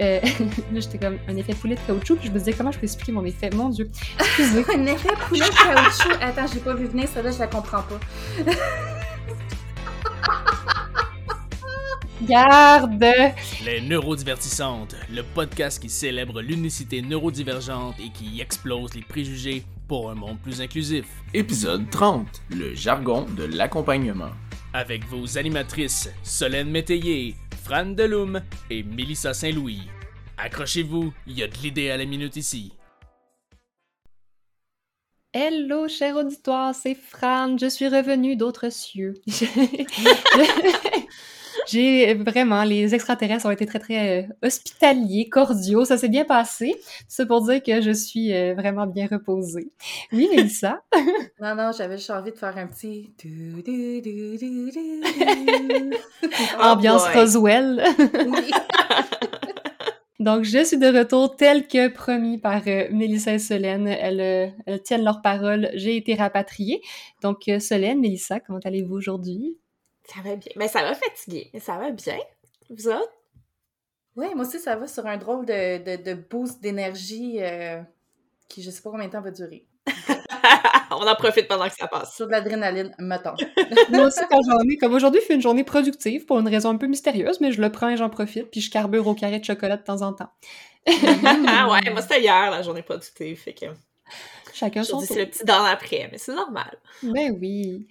Euh, là, j'étais comme un effet poulet de caoutchouc, puis je me disais comment je peux expliquer mon effet? Mon Dieu, excusez. un effet poulet de caoutchouc. Attends, j'ai pas vu venir, ça là, je la comprends pas. Garde! Les Neurodivertissantes, le podcast qui célèbre l'unicité neurodivergente et qui explose les préjugés pour un monde plus inclusif. Épisode 30, le jargon de l'accompagnement. Avec vos animatrices Solène Métayer, Fran Deloum et Mélissa Saint-Louis. Accrochez-vous, il y a de l'idée à la minute ici. Hello, cher auditoire, c'est Fran. Je suis revenue d'autres cieux. J'ai vraiment, les extraterrestres ont été très, très euh, hospitaliers, cordiaux. Ça s'est bien passé. C'est pour dire que je suis euh, vraiment bien reposée. Oui, Mélissa? non, non, j'avais juste envie de faire un petit... Ambiance oh Roswell. Donc, je suis de retour tel que promis par euh, Mélissa et Solène. Elles, elles, tiennent leur parole. J'ai été rapatriée. Donc, Solène, Mélissa, comment allez-vous aujourd'hui? Ça va bien. Mais ça va fatiguer, mais ça va bien. Vous autres? Oui, moi aussi, ça va sur un drôle de, de, boost d'énergie euh, qui, je sais pas combien de temps va durer. On en profite pendant que ça passe. Sur de l'adrénaline, mettons. moi aussi, quand j'en ai, comme aujourd'hui, fait une journée productive pour une raison un peu mystérieuse, mais je le prends et j'en profite, puis je carbure au carré de chocolat de temps en temps. ah ouais, moi c'était hier la journée productive, fait que. Chacun son tour. C'est le petit dans l'après, mais c'est normal. Ben oui.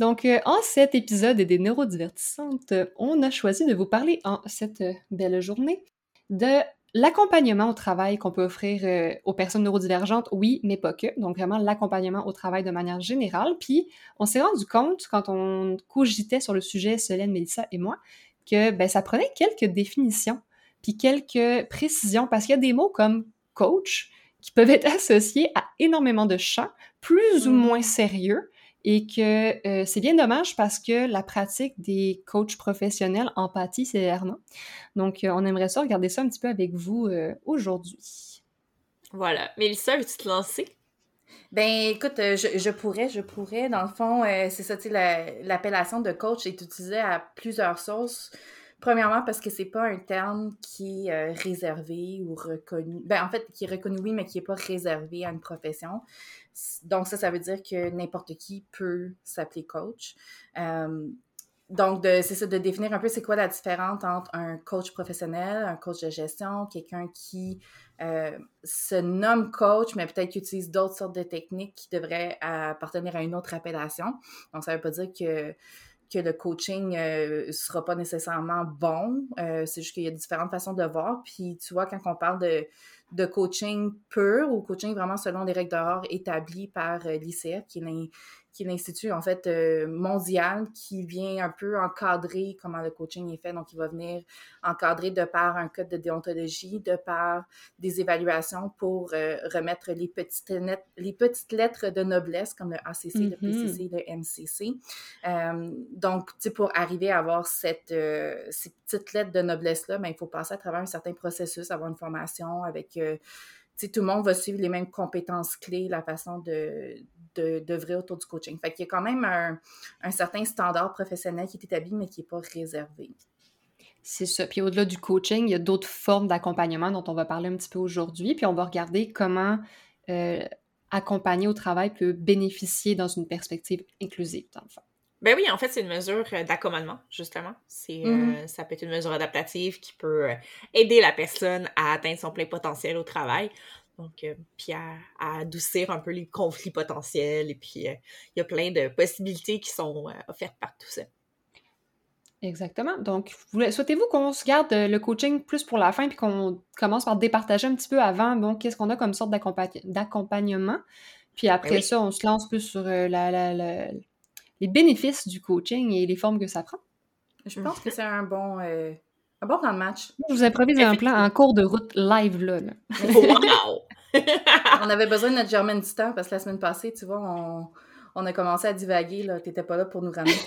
Donc, euh, en cet épisode des neurodivertissantes, on a choisi de vous parler en cette euh, belle journée de l'accompagnement au travail qu'on peut offrir euh, aux personnes neurodivergentes, oui, mais pas que. Donc, vraiment l'accompagnement au travail de manière générale. Puis, on s'est rendu compte, quand on cogitait sur le sujet, Solène, Mélissa et moi, que ben, ça prenait quelques définitions, puis quelques précisions, parce qu'il y a des mots comme coach qui peuvent être associés à énormément de champs, plus ou mmh. moins sérieux, et que euh, c'est bien dommage parce que la pratique des coachs professionnels empathie sévèrement. Donc, euh, on aimerait ça regarder ça un petit peu avec vous euh, aujourd'hui. Voilà. Mélissa, veux-tu te lancer? Ben, écoute, je, je, pourrais, je pourrais. Dans le fond, c'est ça, tu sais, l'appellation de coach est utilisée à plusieurs sources. Premièrement, parce que c'est pas un terme qui est réservé ou reconnu. Ben, en fait, qui est reconnu, oui, mais qui n'est pas réservé à une profession. Donc, ça, ça veut dire que n'importe qui peut s'appeler coach. Euh, donc, c'est ça, de définir un peu c'est quoi la différence entre un coach professionnel, un coach de gestion, quelqu'un qui euh, se nomme coach, mais peut-être qu'il utilise d'autres sortes de techniques qui devraient appartenir à une autre appellation. Donc, ça ne veut pas dire que que le coaching ne euh, sera pas nécessairement bon. c'est juste qu'il y a différentes façons de voir. Puis, tu vois, quand on parle de, de coaching pur ou coaching vraiment selon des règles d'or établies par euh, l'ICF, qui est qui est l'institut en fait euh, mondial qui vient un peu encadrer comment le coaching est fait. Donc, il va venir encadrer de par un code de déontologie, de par des évaluations pour euh, remettre les petites, lettres, les petites lettres de noblesse comme le ACC, le mm-hmm. PCC, le MCC. Euh, donc, pour arriver à avoir cette, ces petites lettres de noblesse-là, ben, il faut passer à travers un certain processus, avoir une formation avec tout le monde va suivre les mêmes compétences clés, la façon de, de, autour du coaching. Fait qu'il y a quand même un, certain standard professionnel qui est établi, mais qui n'est pas réservé. C'est ça. Puis au-delà du coaching, il y a d'autres formes d'accompagnement dont on va parler un petit peu aujourd'hui. Puis on va regarder comment euh, accompagner au travail peut bénéficier dans une perspective inclusive, dans le fond. Ben oui, en fait, c'est une mesure euh, d'accommodement, justement. C'est, mm-hmm. euh, ça peut être une mesure adaptative qui peut aider la personne à atteindre son plein potentiel au travail. Donc, euh, puis à, adoucir un peu les conflits potentiels. Et puis, euh, il y a plein de possibilités qui sont euh, offertes par tout ça. Exactement. Donc, souhaitez-vous qu'on se garde le coaching plus pour la fin, puis qu'on commence par départager un petit peu avant, bon, qu'est-ce qu'on a comme sorte d'accompagnement? Puis après ben ça, on se lance plus sur les bénéfices du coaching et les formes que ça prend. Je pense que c'est un bon, un bon plan de match. Je vous improvise un plan en cours de route live là. Wow! On avait besoin de notre Germaine du temps parce que la semaine passée, tu vois, on, a commencé à divaguer. Là. T'étais pas là pour nous ramener.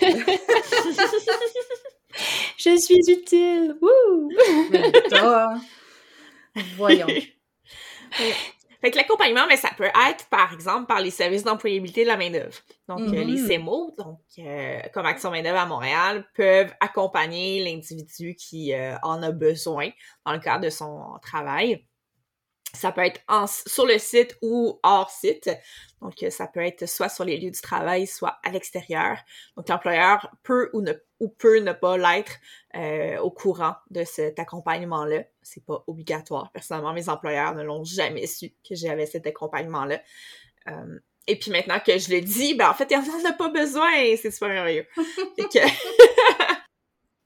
Je suis utile! Wouh! Voyons. Fait que l'accompagnement, mais ça peut être, par exemple, par les services d'employabilité de la main-d'œuvre. Donc, euh, les Mhm. CEMO, donc euh, comme Action main-d'œuvre à Montréal, peuvent accompagner l'individu qui euh, en a besoin dans le cadre de son travail. Ça peut être en- sur le site ou hors site. Donc, euh, ça peut être soit sur les lieux du travail, soit à l'extérieur. Donc, l'employeur peut ou, ne, ou peut ne pas l'être euh, au courant de cet accompagnement-là. C'est pas obligatoire. Personnellement, mes employeurs ne l'ont jamais su que j'avais cet accompagnement-là. Euh, et puis maintenant que je le dis, ben en fait, il en a pas besoin c'est super merveilleux. Fait que...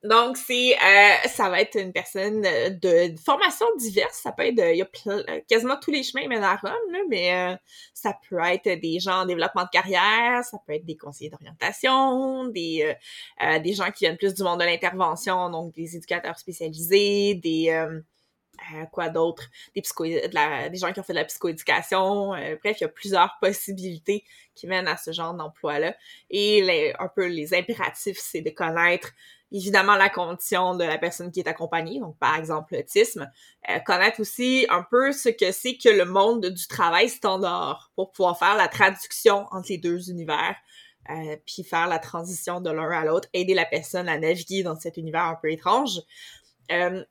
Donc, c'est euh, ça va être une personne euh, de, formation diverse. Ça peut être, de- il y a euh, quasiment tous les chemins mènent à Rome, là, mais euh, ça peut être des gens en développement de carrière, ça peut être des conseillers d'orientation, des euh, euh, des gens qui viennent plus du monde de l'intervention, donc des éducateurs spécialisés, des euh, euh, quoi d'autre, des des gens qui ont fait de la psychoéducation. euh, bref, il y a plusieurs possibilités qui mènent à ce genre d'emploi-là. Et les- un peu les impératifs, c'est de connaître évidemment la condition de la personne qui est accompagnée, donc par exemple l'autisme, euh, connaître aussi un peu ce que c'est que le monde du travail standard pour pouvoir faire la traduction entre les deux univers, euh, puis faire la transition de l'un à l'autre, aider la personne à naviguer dans cet univers un peu étrange. Euh,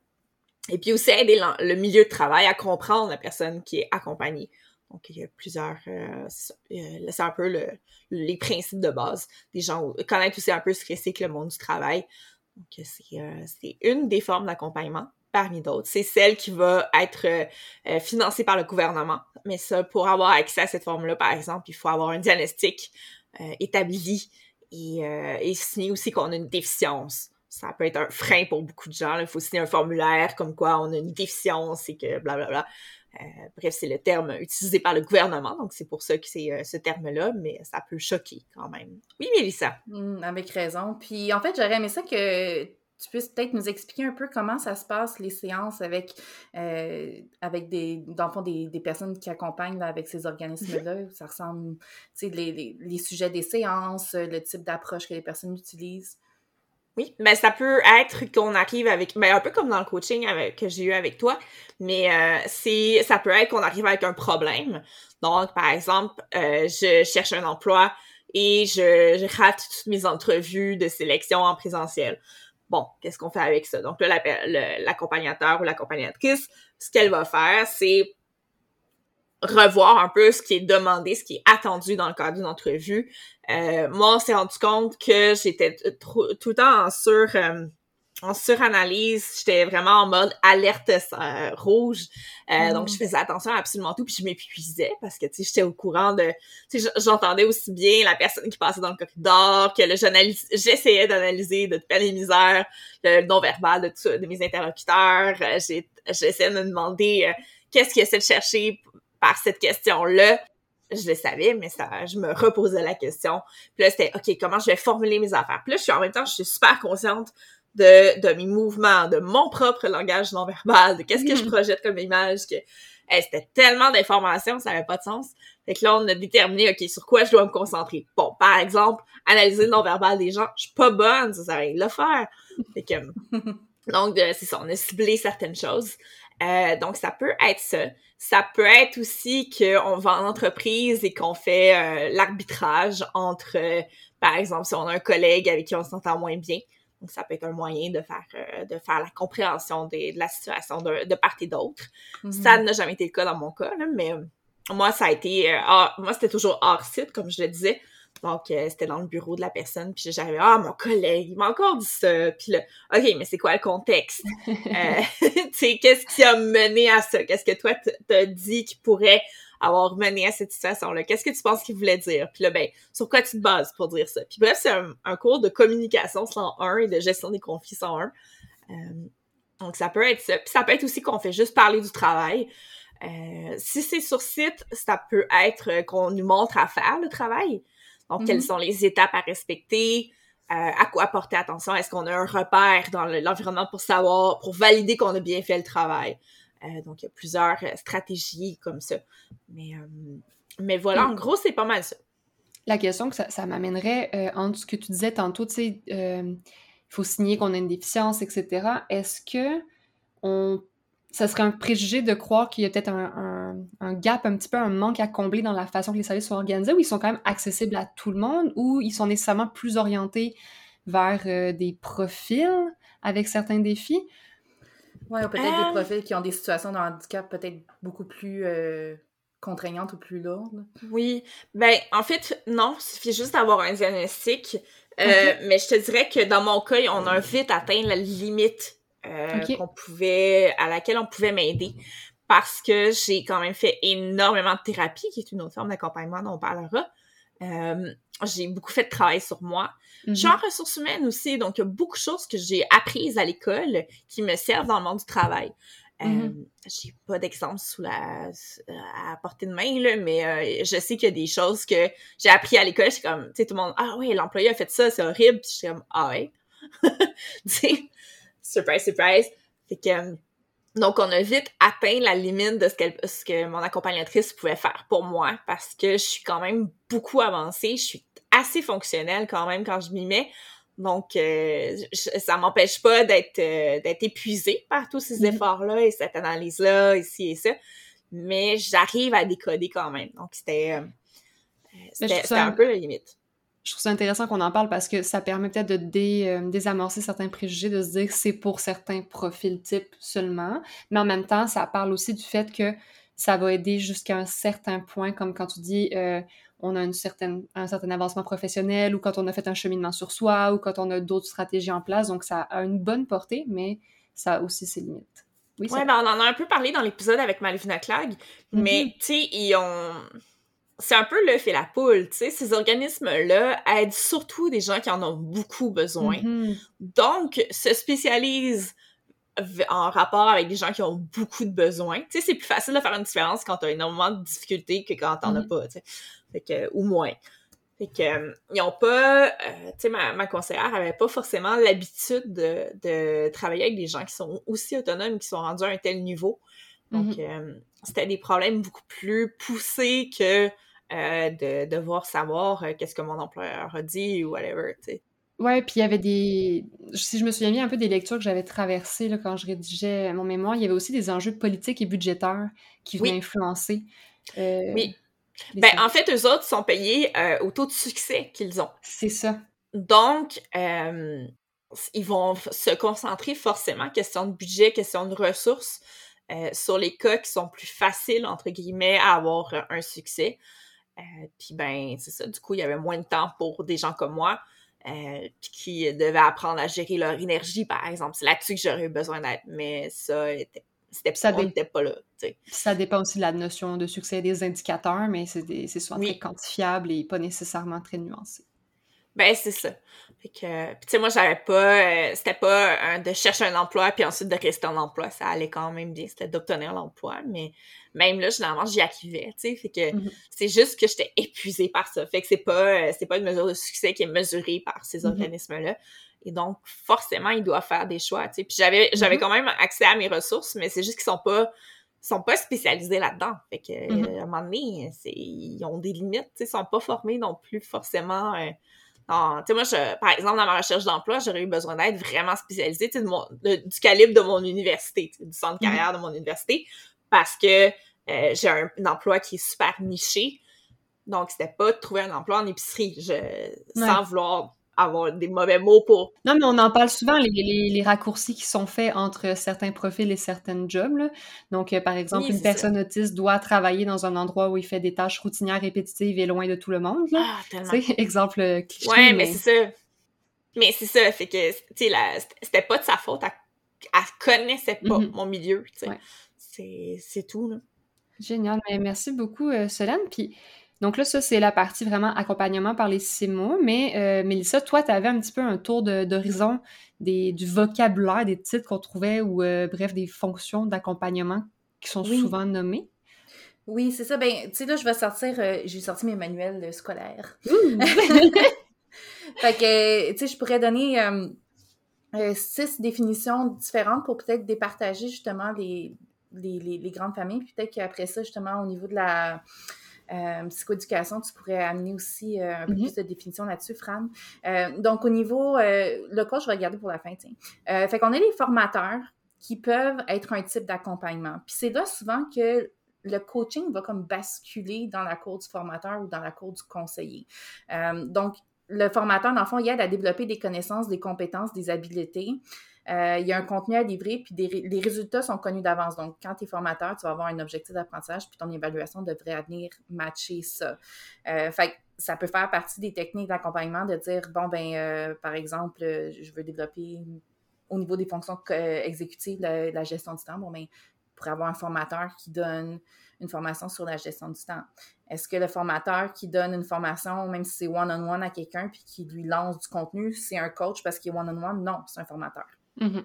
et puis aussi aider le milieu de travail à comprendre la personne qui est accompagnée. Donc, il y a plusieurs... euh, euh, c'est un peu le, les principes de base des gens. Connaître aussi un peu ce que c'est que le monde du travail. Donc, c'est euh, c'est une des formes d'accompagnement parmi d'autres. C'est celle qui va être euh, euh, financée par le gouvernement. Mais ça, pour avoir accès à cette forme-là, par exemple, il faut avoir un diagnostic euh, établi et, euh, et signer aussi qu'on a une déficience. Ça peut être un frein pour beaucoup de gens. Il faut signer un formulaire comme quoi on a une déficience et que blablabla. Euh, bref, c'est le terme utilisé par le gouvernement, donc c'est pour ça que c'est euh, ce terme-là, mais ça peut choquer quand même. Oui, Mélissa. Hmm, avec raison. Puis en fait, j'aurais aimé ça que tu puisses peut-être nous expliquer un peu comment ça se passe, les séances avec, euh, avec des, dans le fond, des, des personnes qui accompagnent là, avec ces organismes-là. Ça ressemble, tu sais, les, les, les sujets des séances, le type d'approche que les personnes utilisent. Oui, mais ça peut être qu'on arrive avec, ben un peu comme dans le coaching avec, que j'ai eu avec toi, mais euh, c'est, ça peut être qu'on arrive avec un problème. Donc, par exemple, euh, je cherche un emploi et je, rate toutes mes entrevues de sélection en présentiel. Bon, qu'est-ce qu'on fait avec ça? Donc là, l'accompagnateur ou l'accompagnatrice, ce qu'elle va faire, c'est revoir un peu ce qui est demandé, ce qui est attendu dans le cadre d'une entrevue. Euh, moi, on s'est rendu compte que j'étais tout le temps en sur euh, en suranalyse, j'étais vraiment en mode alerte euh, rouge. Euh, Mm. Donc, je faisais attention à absolument tout, puis je m'épuisais parce que, tu sais, j'étais au courant de... Tu sais, j'entendais aussi bien la personne qui passait dans le corridor, que le j'essayais d'analyser de toutes les misères, le non-verbal de, tout- de mes interlocuteurs. Euh, J'essayais de me demander qu'est-ce qu'il essaie de chercher par cette question-là. Je le savais, mais ça, je me reposais la question. Puis là, c'était, OK, comment je vais formuler mes affaires? Puis là, je suis en même temps, je suis super consciente de, de mes mouvements, de mon propre langage non verbal, de qu'est-ce que je projette comme image, que hey, c'était tellement d'informations, ça n'avait pas de sens. Fait que là, on a déterminé, OK, sur quoi je dois me concentrer. Bon, par exemple, analyser le non verbal des gens, je suis pas bonne, ça sert à rien de le faire. Fait que, donc, euh, c'est ça, on a ciblé certaines choses. Euh, donc, ça peut être ça. Ça peut être aussi qu'on va en entreprise et qu'on fait euh, l'arbitrage entre, euh, par exemple, si on a un collègue avec qui on s'entend moins bien, donc, ça peut être un moyen de faire, de faire la compréhension des- de la situation de, de part et d'autre. Mhm. Ça n'a jamais été le cas dans mon cas, là, mais moi, ça a été... hors- moi, c'était toujours hors site, comme je le disais. Donc, euh, c'était dans le bureau de la personne, puis j'arrivais, ah, mon collègue, il m'a encore dit ça. Puis là, OK, mais c'est quoi le contexte? Euh, tu sais, qu'est-ce qui a mené à ça? Qu'est-ce que toi, t'as dit qui pourrait avoir mené à cette situation-là? Qu'est-ce que tu penses qu'il voulait dire? Puis là, ben, sur quoi tu te bases pour dire ça? Puis bref, c'est un, un cours de communication 101 et de gestion des conflits 101. Euh, donc, ça peut être ça. Puis ça peut être aussi qu'on fait juste parler du travail. Euh, si c'est sur site, ça peut être euh, qu'on nous montre à faire le travail. Donc, Mhm. quelles sont les étapes à respecter, euh, à quoi porter attention, est-ce qu'on a un repère dans le- l'environnement pour savoir, pour valider qu'on a bien fait le travail? Euh, donc, il y a plusieurs euh, stratégies comme ça. Mais, mais voilà, en gros, c'est pas mal ça. La question que ça, ça m'amènerait entre ce que tu disais tantôt, tu sais, il faut signer qu'on a une déficience, etc. Est-ce que on, ça serait un préjugé de croire qu'il y a peut-être un, un- un, gap, un petit peu un manque à combler dans la façon que les services sont organisés, ou ils sont quand même accessibles à tout le monde, ou ils sont nécessairement plus orientés vers euh, des profils avec certains défis? Oui, ou peut-être des profils qui ont des situations de handicap peut-être beaucoup plus contraignantes ou plus lourdes. Oui, ben en fait, non, il suffit juste d'avoir un diagnostic. Mais je te dirais que dans mon cas, on a vite atteint la limite euh, qu'on pouvait, à laquelle on pouvait m'aider parce que j'ai quand même fait énormément de thérapie, qui est une autre forme d'accompagnement dont on parlera. Euh, j'ai beaucoup fait de travail sur moi. Je suis en mm-hmm. ressources humaines aussi, donc il y a beaucoup de choses que j'ai apprises à l'école qui me servent dans le monde du travail. Euh, mm-hmm. j'ai pas d'exemple sous la à portée de main là, mais je sais qu'il y a des choses que j'ai appris à l'école. C'est comme, tu sais, tout le monde, ah oui, l'employé a fait ça, c'est horrible. Puis je suis comme, ah ouais. tu sais, surprise, surprise. Fait que, euh, donc, on a vite atteint la limite de ce, ce, que mon accompagnatrice pouvait faire pour moi parce que je suis quand même beaucoup avancée. Je suis assez fonctionnelle quand même quand je m'y mets. Donc, euh, ça m'empêche pas d'être euh, d'être épuisée par tous ces mm-hmm. efforts-là et cette analyse-là, ici et ça. Mais j'arrive à décoder quand même. Donc, c'était c'était un peu la limite je trouve ça intéressant qu'on en parle parce que ça permet peut-être de euh, désamorcer certains préjugés, de se dire que c'est pour certains profils types seulement. Mais en même temps, ça parle aussi du fait que ça va aider jusqu'à un certain point, comme quand tu dis euh, on a une certaine, un certain avancement professionnel ou quand on a fait un cheminement sur soi ou quand on a d'autres stratégies en place. Donc, ça a une bonne portée, mais ça a aussi ses limites. Oui, ouais, ben on en a un peu parlé dans l'épisode avec Malvina Clag, mais mm-hmm. tu sais, ils ont c'est un peu le fait la poule, tu sais, ces organismes-là aident surtout des gens qui en ont beaucoup besoin. Mm-hmm. Donc, se spécialisent en rapport avec des gens qui ont beaucoup de besoins. Tu sais, c'est plus facile de faire une différence quand t'as énormément de difficultés que quand t'en as mm-hmm. pas, tu sais. Fait que, ou moins. Fait que, euh, ils ont pas, euh, tu sais, ma, ma, conseillère avait pas forcément l'habitude de, de, travailler avec des gens qui sont aussi autonomes, qui sont rendus à un tel niveau. Donc, mm-hmm. euh, c'était des problèmes beaucoup plus poussés que euh, de devoir savoir euh, qu'est-ce que mon employeur a dit ou whatever, tu sais. Ouais, puis il y avait des. Si je me souviens bien un peu des lectures que j'avais traversées là, quand je rédigeais mon mémoire, il y avait aussi des enjeux politiques et budgétaires qui venaient influencer. Euh, oui. Ben, en fait, eux autres sont payés au taux de succès qu'ils ont. C'est ça. Donc, ils vont se concentrer forcément, question de budget, question de ressources, sur les cas qui sont plus faciles, entre guillemets, à avoir un succès. Euh, puis ben, c'est ça, du coup, il y avait moins de temps pour des gens comme moi euh, qui devaient apprendre à gérer leur énergie, par exemple. C'est là-dessus que j'aurais eu besoin d'être, mais ça, c'était ça n'était pas là. Ça dépend aussi de la notion de succès des indicateurs, mais c'est souvent très quantifiable et pas nécessairement très nuancé. Ben, c'est ça. Fait que, tu sais, moi, j'avais pas, euh, c'était pas de chercher un emploi puis ensuite de rester en emploi. Ça allait quand même bien. C'était d'obtenir l'emploi, mais même là, généralement, j'y arrivais, tu sais. Fait que mm-hmm. c'est juste que j'étais épuisée par ça. Fait que c'est pas, euh, c'est pas une mesure de succès qui est mesurée par ces mm-hmm. organismes-là. Et donc, forcément, ils doivent faire des choix, tu sais. Puis j'avais, j'avais mm-hmm. quand même accès à mes ressources, mais c'est juste qu'ils sont pas, sont pas spécialisés là-dedans. Fait que, à un moment donné, ils ont des limites, tu sais. Ils sont pas formés non plus forcément, euh, tu sais, moi, je, par exemple, dans ma recherche d'emploi, j'aurais eu besoin d'être vraiment spécialisée, tu sais, du calibre de mon université, du centre de carrière de mon université parce que euh, j'ai un, emploi qui est super niché. Donc, c'était pas de trouver un emploi en épicerie, je, sans vouloir avoir des mauvais mots pour... Non, mais on en parle souvent, les, les, raccourcis qui sont faits entre certains profils et certains jobs. Là. Donc, euh, par exemple, une personne autiste doit travailler dans un endroit où il fait des tâches routinières répétitives et loin de tout le monde. Là. Ah, tellement. exemple euh, cliché. Ouais, mais, c'est ça. Mais c'est ça, fait que, tu sais, c'était pas de sa faute, elle, elle connaissait pas mm-hmm. mon milieu, tu sais c'est tout. Là. Génial. Mais merci beaucoup, euh, Solène. Puis, donc là, ça, c'est la partie vraiment accompagnement par les six mots. Mais euh, Mélissa, toi, tu avais un petit peu un tour d'horizon du vocabulaire des titres qu'on trouvait ou, euh, bref, des fonctions d'accompagnement qui sont souvent nommées. Oui, c'est ça. Ben, tu sais, là, je vais sortir, j'ai sorti mes manuels scolaires. fait que, tu sais, je pourrais donner six définitions différentes pour peut-être départager justement les, les, grandes familles. Peut-être qu'après ça, justement, au niveau de la euh, psychoéducation, tu pourrais amener aussi euh, un peu mm-hmm. plus de définition là-dessus, Fran. Euh, donc, au niveau, le coach, je vais regarder pour la fin, tiens. fait qu'on a les formateurs qui peuvent être un type d'accompagnement. Puis c'est là souvent que le coaching va comme basculer dans la cour du formateur ou dans la cour du conseiller. Euh, donc, le formateur, dans le fond, il aide à développer des connaissances, des compétences, des habiletés. Euh, il y a un contenu à livrer, puis les résultats sont connus d'avance. Donc, quand tu es formateur, tu vas avoir un objectif d'apprentissage, puis ton évaluation devrait venir matcher ça. Euh, ça peut faire partie des techniques d'accompagnement de dire, bon, ben, par exemple, je veux développer au niveau des fonctions exécutives la, gestion du temps. Bon, ben, pour avoir un formateur qui donne une formation sur la gestion du temps? Est-ce que le formateur qui donne une formation, même si c'est one-on-one à quelqu'un, puis qui lui lance du contenu, c'est un coach parce qu'il est one-on-one? Non, c'est un formateur. Mm-hmm.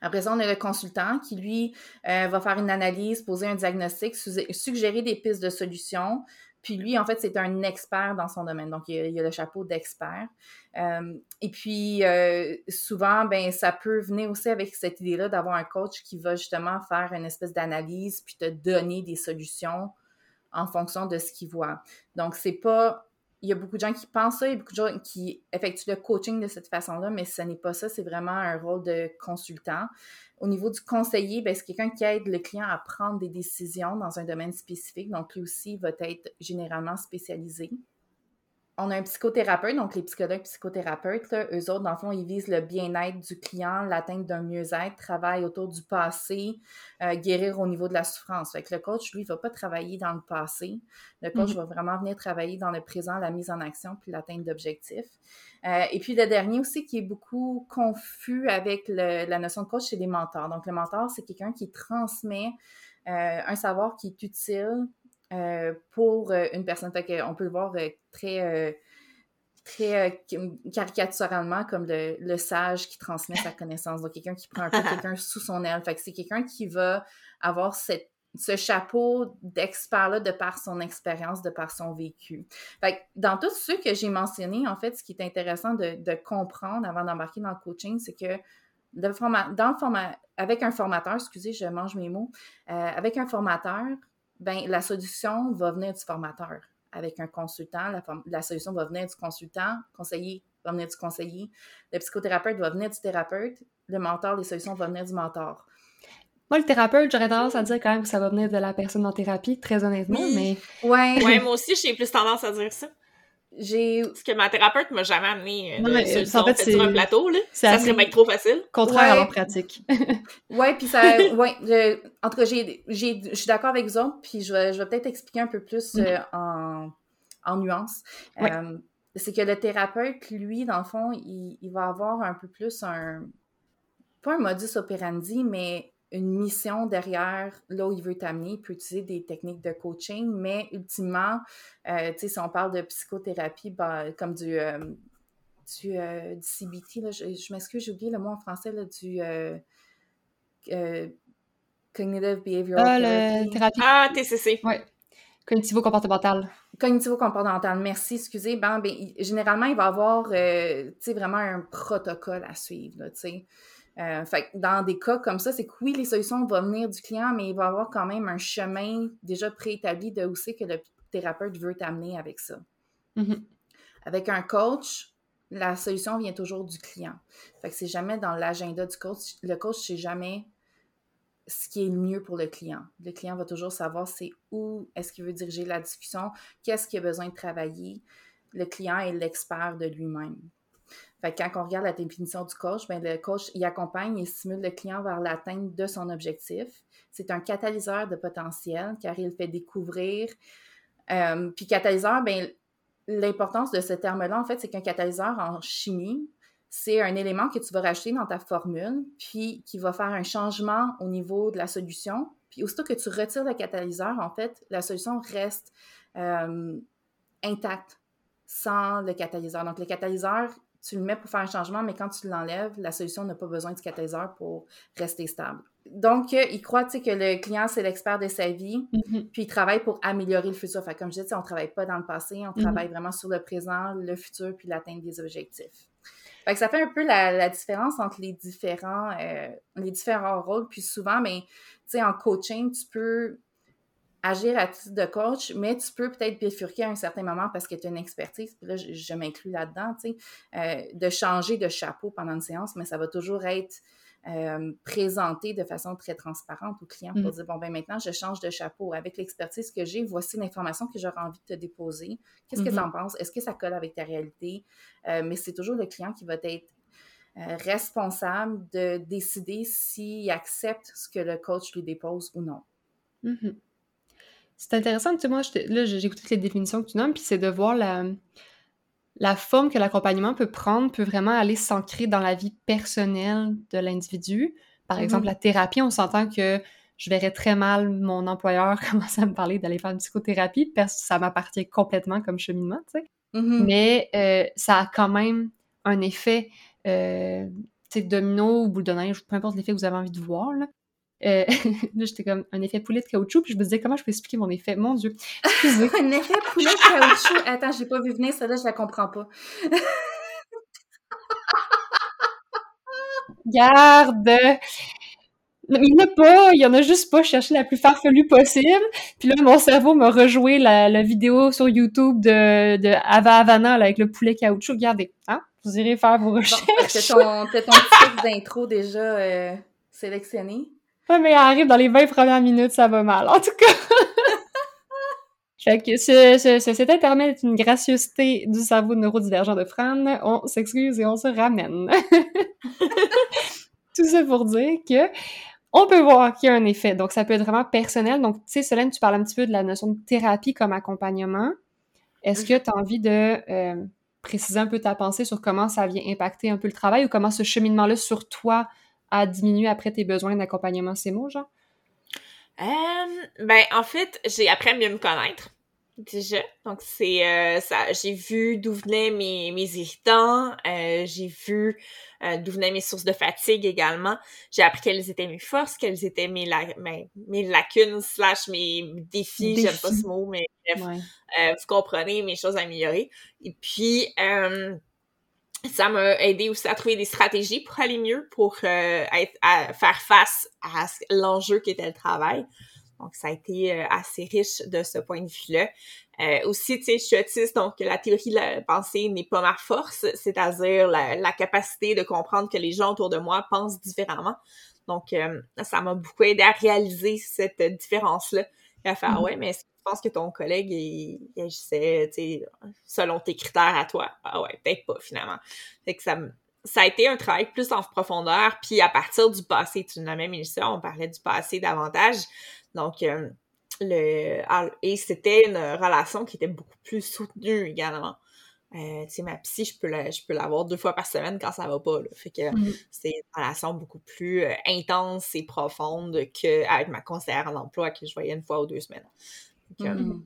Après ça, on a le consultant qui, lui, euh, va faire une analyse, poser un diagnostic, suggérer des pistes de solutions, puis lui, en fait, c'est un expert dans son domaine. Donc, il a, a le chapeau d'expert. Euh, et puis, euh, souvent, ben, ça peut venir aussi avec cette idée-là d'avoir un coach qui va justement faire une espèce d'analyse puis te donner des solutions en fonction de ce qu'il voit. Donc, c'est pas il y a beaucoup de gens qui pensent ça, il y a beaucoup de gens qui effectuent le coaching de cette façon-là, mais ce n'est pas ça, c'est vraiment un rôle de consultant. Au niveau du conseiller, ben, c'est quelqu'un qui aide le client à prendre des décisions dans un domaine spécifique, donc lui aussi va être généralement spécialisé on a un psychothérapeute, donc les psychologues psychothérapeutes, eux autres, dans le fond, ils visent le bien-être du client, l'atteinte d'un mieux-être, travaillent autour du passé, euh, guérir au niveau de la souffrance. Fait que le coach, lui, ne va pas travailler dans le passé. Le coach mhm. va vraiment venir travailler dans le présent, la mise en action, puis l'atteinte d'objectifs. Euh, et puis le dernier aussi qui est beaucoup confus avec la notion de coach, c'est les mentors. Donc le mentor, c'est quelqu'un qui transmet euh, un savoir qui est utile, euh, pour euh, une personne. on peut le voir très, très caricaturalement comme le, sage qui transmet sa connaissance. Donc, quelqu'un qui prend un peu quelqu'un sous son aile. Fait que c'est quelqu'un qui va avoir cette ce chapeau d'expert-là de par son expérience, de par son vécu. Fait dans tout ce que j'ai mentionné, en fait, ce qui est intéressant de, comprendre avant d'embarquer dans le coaching, c'est que dans le format, avec un formateur, excusez, je mange mes mots, avec un formateur, ben, la solution va venir du formateur. Avec un consultant, la, solution va venir du consultant, conseiller va venir du conseiller, le psychothérapeute va venir du thérapeute, le mentor, les solutions vont venir du mentor. Moi, le thérapeute, j'aurais tendance à dire quand même que ça va venir de la personne en thérapie, très honnêtement, mais... Ouais. ouais, moi aussi, j'ai plus tendance à dire ça j'ai parce que ma thérapeute m'a jamais amené euh, de en fait, c'est sur un plateau là? ça serait même trop facile. contraire à la pratique. Ouais puis ça ouais en tout cas j'ai je suis d'accord avec vous autres puis je vais, je vais peut-être expliquer un peu plus euh, mm-hmm. en, en nuances euh, c'est que le thérapeute lui dans le fond il, il va avoir un peu plus un pas un modus operandi mais une mission derrière là où il veut t'amener. Il peut utiliser des techniques de coaching, mais ultimement, euh, tu sais, si on parle de psychothérapie, bah, comme du, euh, du, euh, CBT, là, je, m'excuse, j'ai oublié le mot en français, là, du Cognitive Behavioral ah, Therapy. Ah, TCC. Oui. Cognitivo-comportemental. Cognitivo-comportemental, merci, excusez. Ben, ben, généralement, il va avoir, tu sais, vraiment un protocole à suivre, tu sais. Euh, fait dans des cas comme ça, c'est que oui, les solutions vont venir du client, mais il va y avoir quand même un chemin déjà préétabli de où c'est que le thérapeute veut t'amener avec ça. Mm-hmm. Avec un coach, la solution vient toujours du client. Fait que c'est jamais dans l'agenda du coach. Le coach, c'est jamais ce qui est le mieux pour le client. Le client va toujours savoir c'est où est-ce qu'il veut diriger la discussion, qu'est-ce qu'il a besoin de travailler. Le client est l'expert de lui-même. Fait quand on regarde la définition du coach, bien, le coach il accompagne et stimule le client vers l'atteinte de son objectif. C'est un catalyseur de potentiel car il fait découvrir. Euh, puis catalyseur, bien, l'importance de ce terme-là, en fait, c'est qu'un catalyseur en chimie, c'est un élément que tu vas rajouter dans ta formule, puis qui va faire un changement au niveau de la solution. Puis aussitôt que tu retires le catalyseur, en fait, la solution reste euh, intacte sans le catalyseur. Donc, le catalyseur, tu le mets pour faire un changement, mais quand tu l'enlèves, la solution n'a pas besoin du catalyseur pour rester stable. Donc, euh, il croit que le client, c'est l'expert de sa vie, mm-hmm. puis il travaille pour améliorer le futur. Fait, comme je disais, on ne travaille pas dans le passé, on mm-hmm. travaille vraiment sur le présent, le futur, puis l'atteinte des objectifs. Fait que ça fait un peu la, différence entre les différents, euh, les différents rôles. Puis souvent, mais, en coaching, tu peux agir à titre de coach, mais tu peux peut-être bifurquer à un certain moment parce que tu as une expertise, puis là, je, m'inclus là-dedans, tu sais, euh, de changer de chapeau pendant une séance, mais ça va toujours être euh, présenter de façon très transparente au client pour Mm. dire, bon, ben maintenant, je change de chapeau. Avec l'expertise que j'ai, voici l'information que j'aurais envie de te déposer. Qu'est-ce que tu en penses? Est-ce que ça colle avec ta réalité? Euh, mais c'est toujours le client qui va être responsable de décider s'il accepte ce que le coach lui dépose ou non. Mhm. C'est intéressant, tu sais, moi, là, j'ai écouté toutes les définitions que tu nommes, puis c'est de voir la, la forme que l'accompagnement peut prendre, peut vraiment aller s'ancrer dans la vie personnelle de l'individu. Par Mhm. exemple, la thérapie, on s'entend que je verrais très mal mon employeur commencer à me parler d'aller faire une psychothérapie parce que ça m'appartient complètement comme cheminement, tu sais. Mhm. Mais euh, ça a quand même un effet, euh, tu sais, domino ou boule de neige, peu importe l'effet que vous avez envie de voir, là. Euh, là, j'étais comme un effet poulet de caoutchouc, puis je me disais comment je peux expliquer mon effet? Mon Dieu. Un effet poulet caoutchouc. Attends, j'ai pas vu venir, celle-là, je la comprends pas. Garde! Il n'y en a pas, il y en a juste pas. Je cherchais la plus farfelue possible. Puis là, mon cerveau m'a rejoué la, la vidéo sur YouTube de, de Ava Havana là, avec le poulet caoutchouc. Regardez, hein? Vous irez faire vos Bon, recherches. t'as ton, ton petit d'intro déjà euh, sélectionné. Ouais, mais elle arrive dans les 20 premières minutes, ça va mal. En tout cas. fait que ce, ce, ce- cet intermède est une gracieuseté du cerveau neurodivergent de Fran. On s'excuse et on se ramène. Tout ça pour dire que on peut voir qu'il y a un effet. Donc, ça peut être vraiment personnel. Donc, tu sais, Solène, tu parles un petit peu de la notion de thérapie comme accompagnement. Est-ce que tu as envie de euh, préciser un peu ta pensée sur comment ça vient impacter un peu le travail ou comment ce cheminement-là sur toi a diminué après tes besoins d'accompagnement CEMO, genre? Euh, ben, en fait, j'ai appris à mieux me connaître. Déjà. Donc, c'est euh, ça. J'ai vu d'où venaient mes, mes irritants. euh, j'ai vu euh, d'où venaient mes sources de fatigue également. J'ai appris quelles étaient mes forces, quelles étaient mes, la- mes, mes lacunes slash mes défis. J'aime pas ce mot, mais bref, Ouais. vous comprenez mes choses à améliorer. Et puis, ça m'a aidé aussi à trouver des stratégies pour aller mieux, pour euh, être, à faire face à l'enjeu qui était le travail. Donc, ça a été euh, assez riche de ce point de vue-là. Euh, aussi, tu sais, je suis autiste, donc la théorie de la pensée n'est pas ma force, c'est-à-dire la, la capacité de comprendre que les gens autour de moi pensent différemment. Donc, euh, ça m'a beaucoup aidé à réaliser cette différence-là et à faire, Mhm. ouais, mais est-ce que tu penses que ton collègue, il, il agissait, tu sais, selon tes critères à toi? Ah ouais, peut-être pas, finalement. Fait que ça ça a été un travail plus en profondeur, puis à partir du passé, tu nommais Mélissa, on parlait du passé davantage. Donc, euh, le, ah, et c'était une relation qui était beaucoup plus soutenue également. Euh, tu sais, ma psy, je peux la, je peux l'avoir deux fois par semaine quand ça va pas, là. Fait que Mhm. c'est une relation beaucoup plus euh, intense et profonde qu'avec ma conseillère en emploi que je voyais une fois ou deux semaines. Mhm.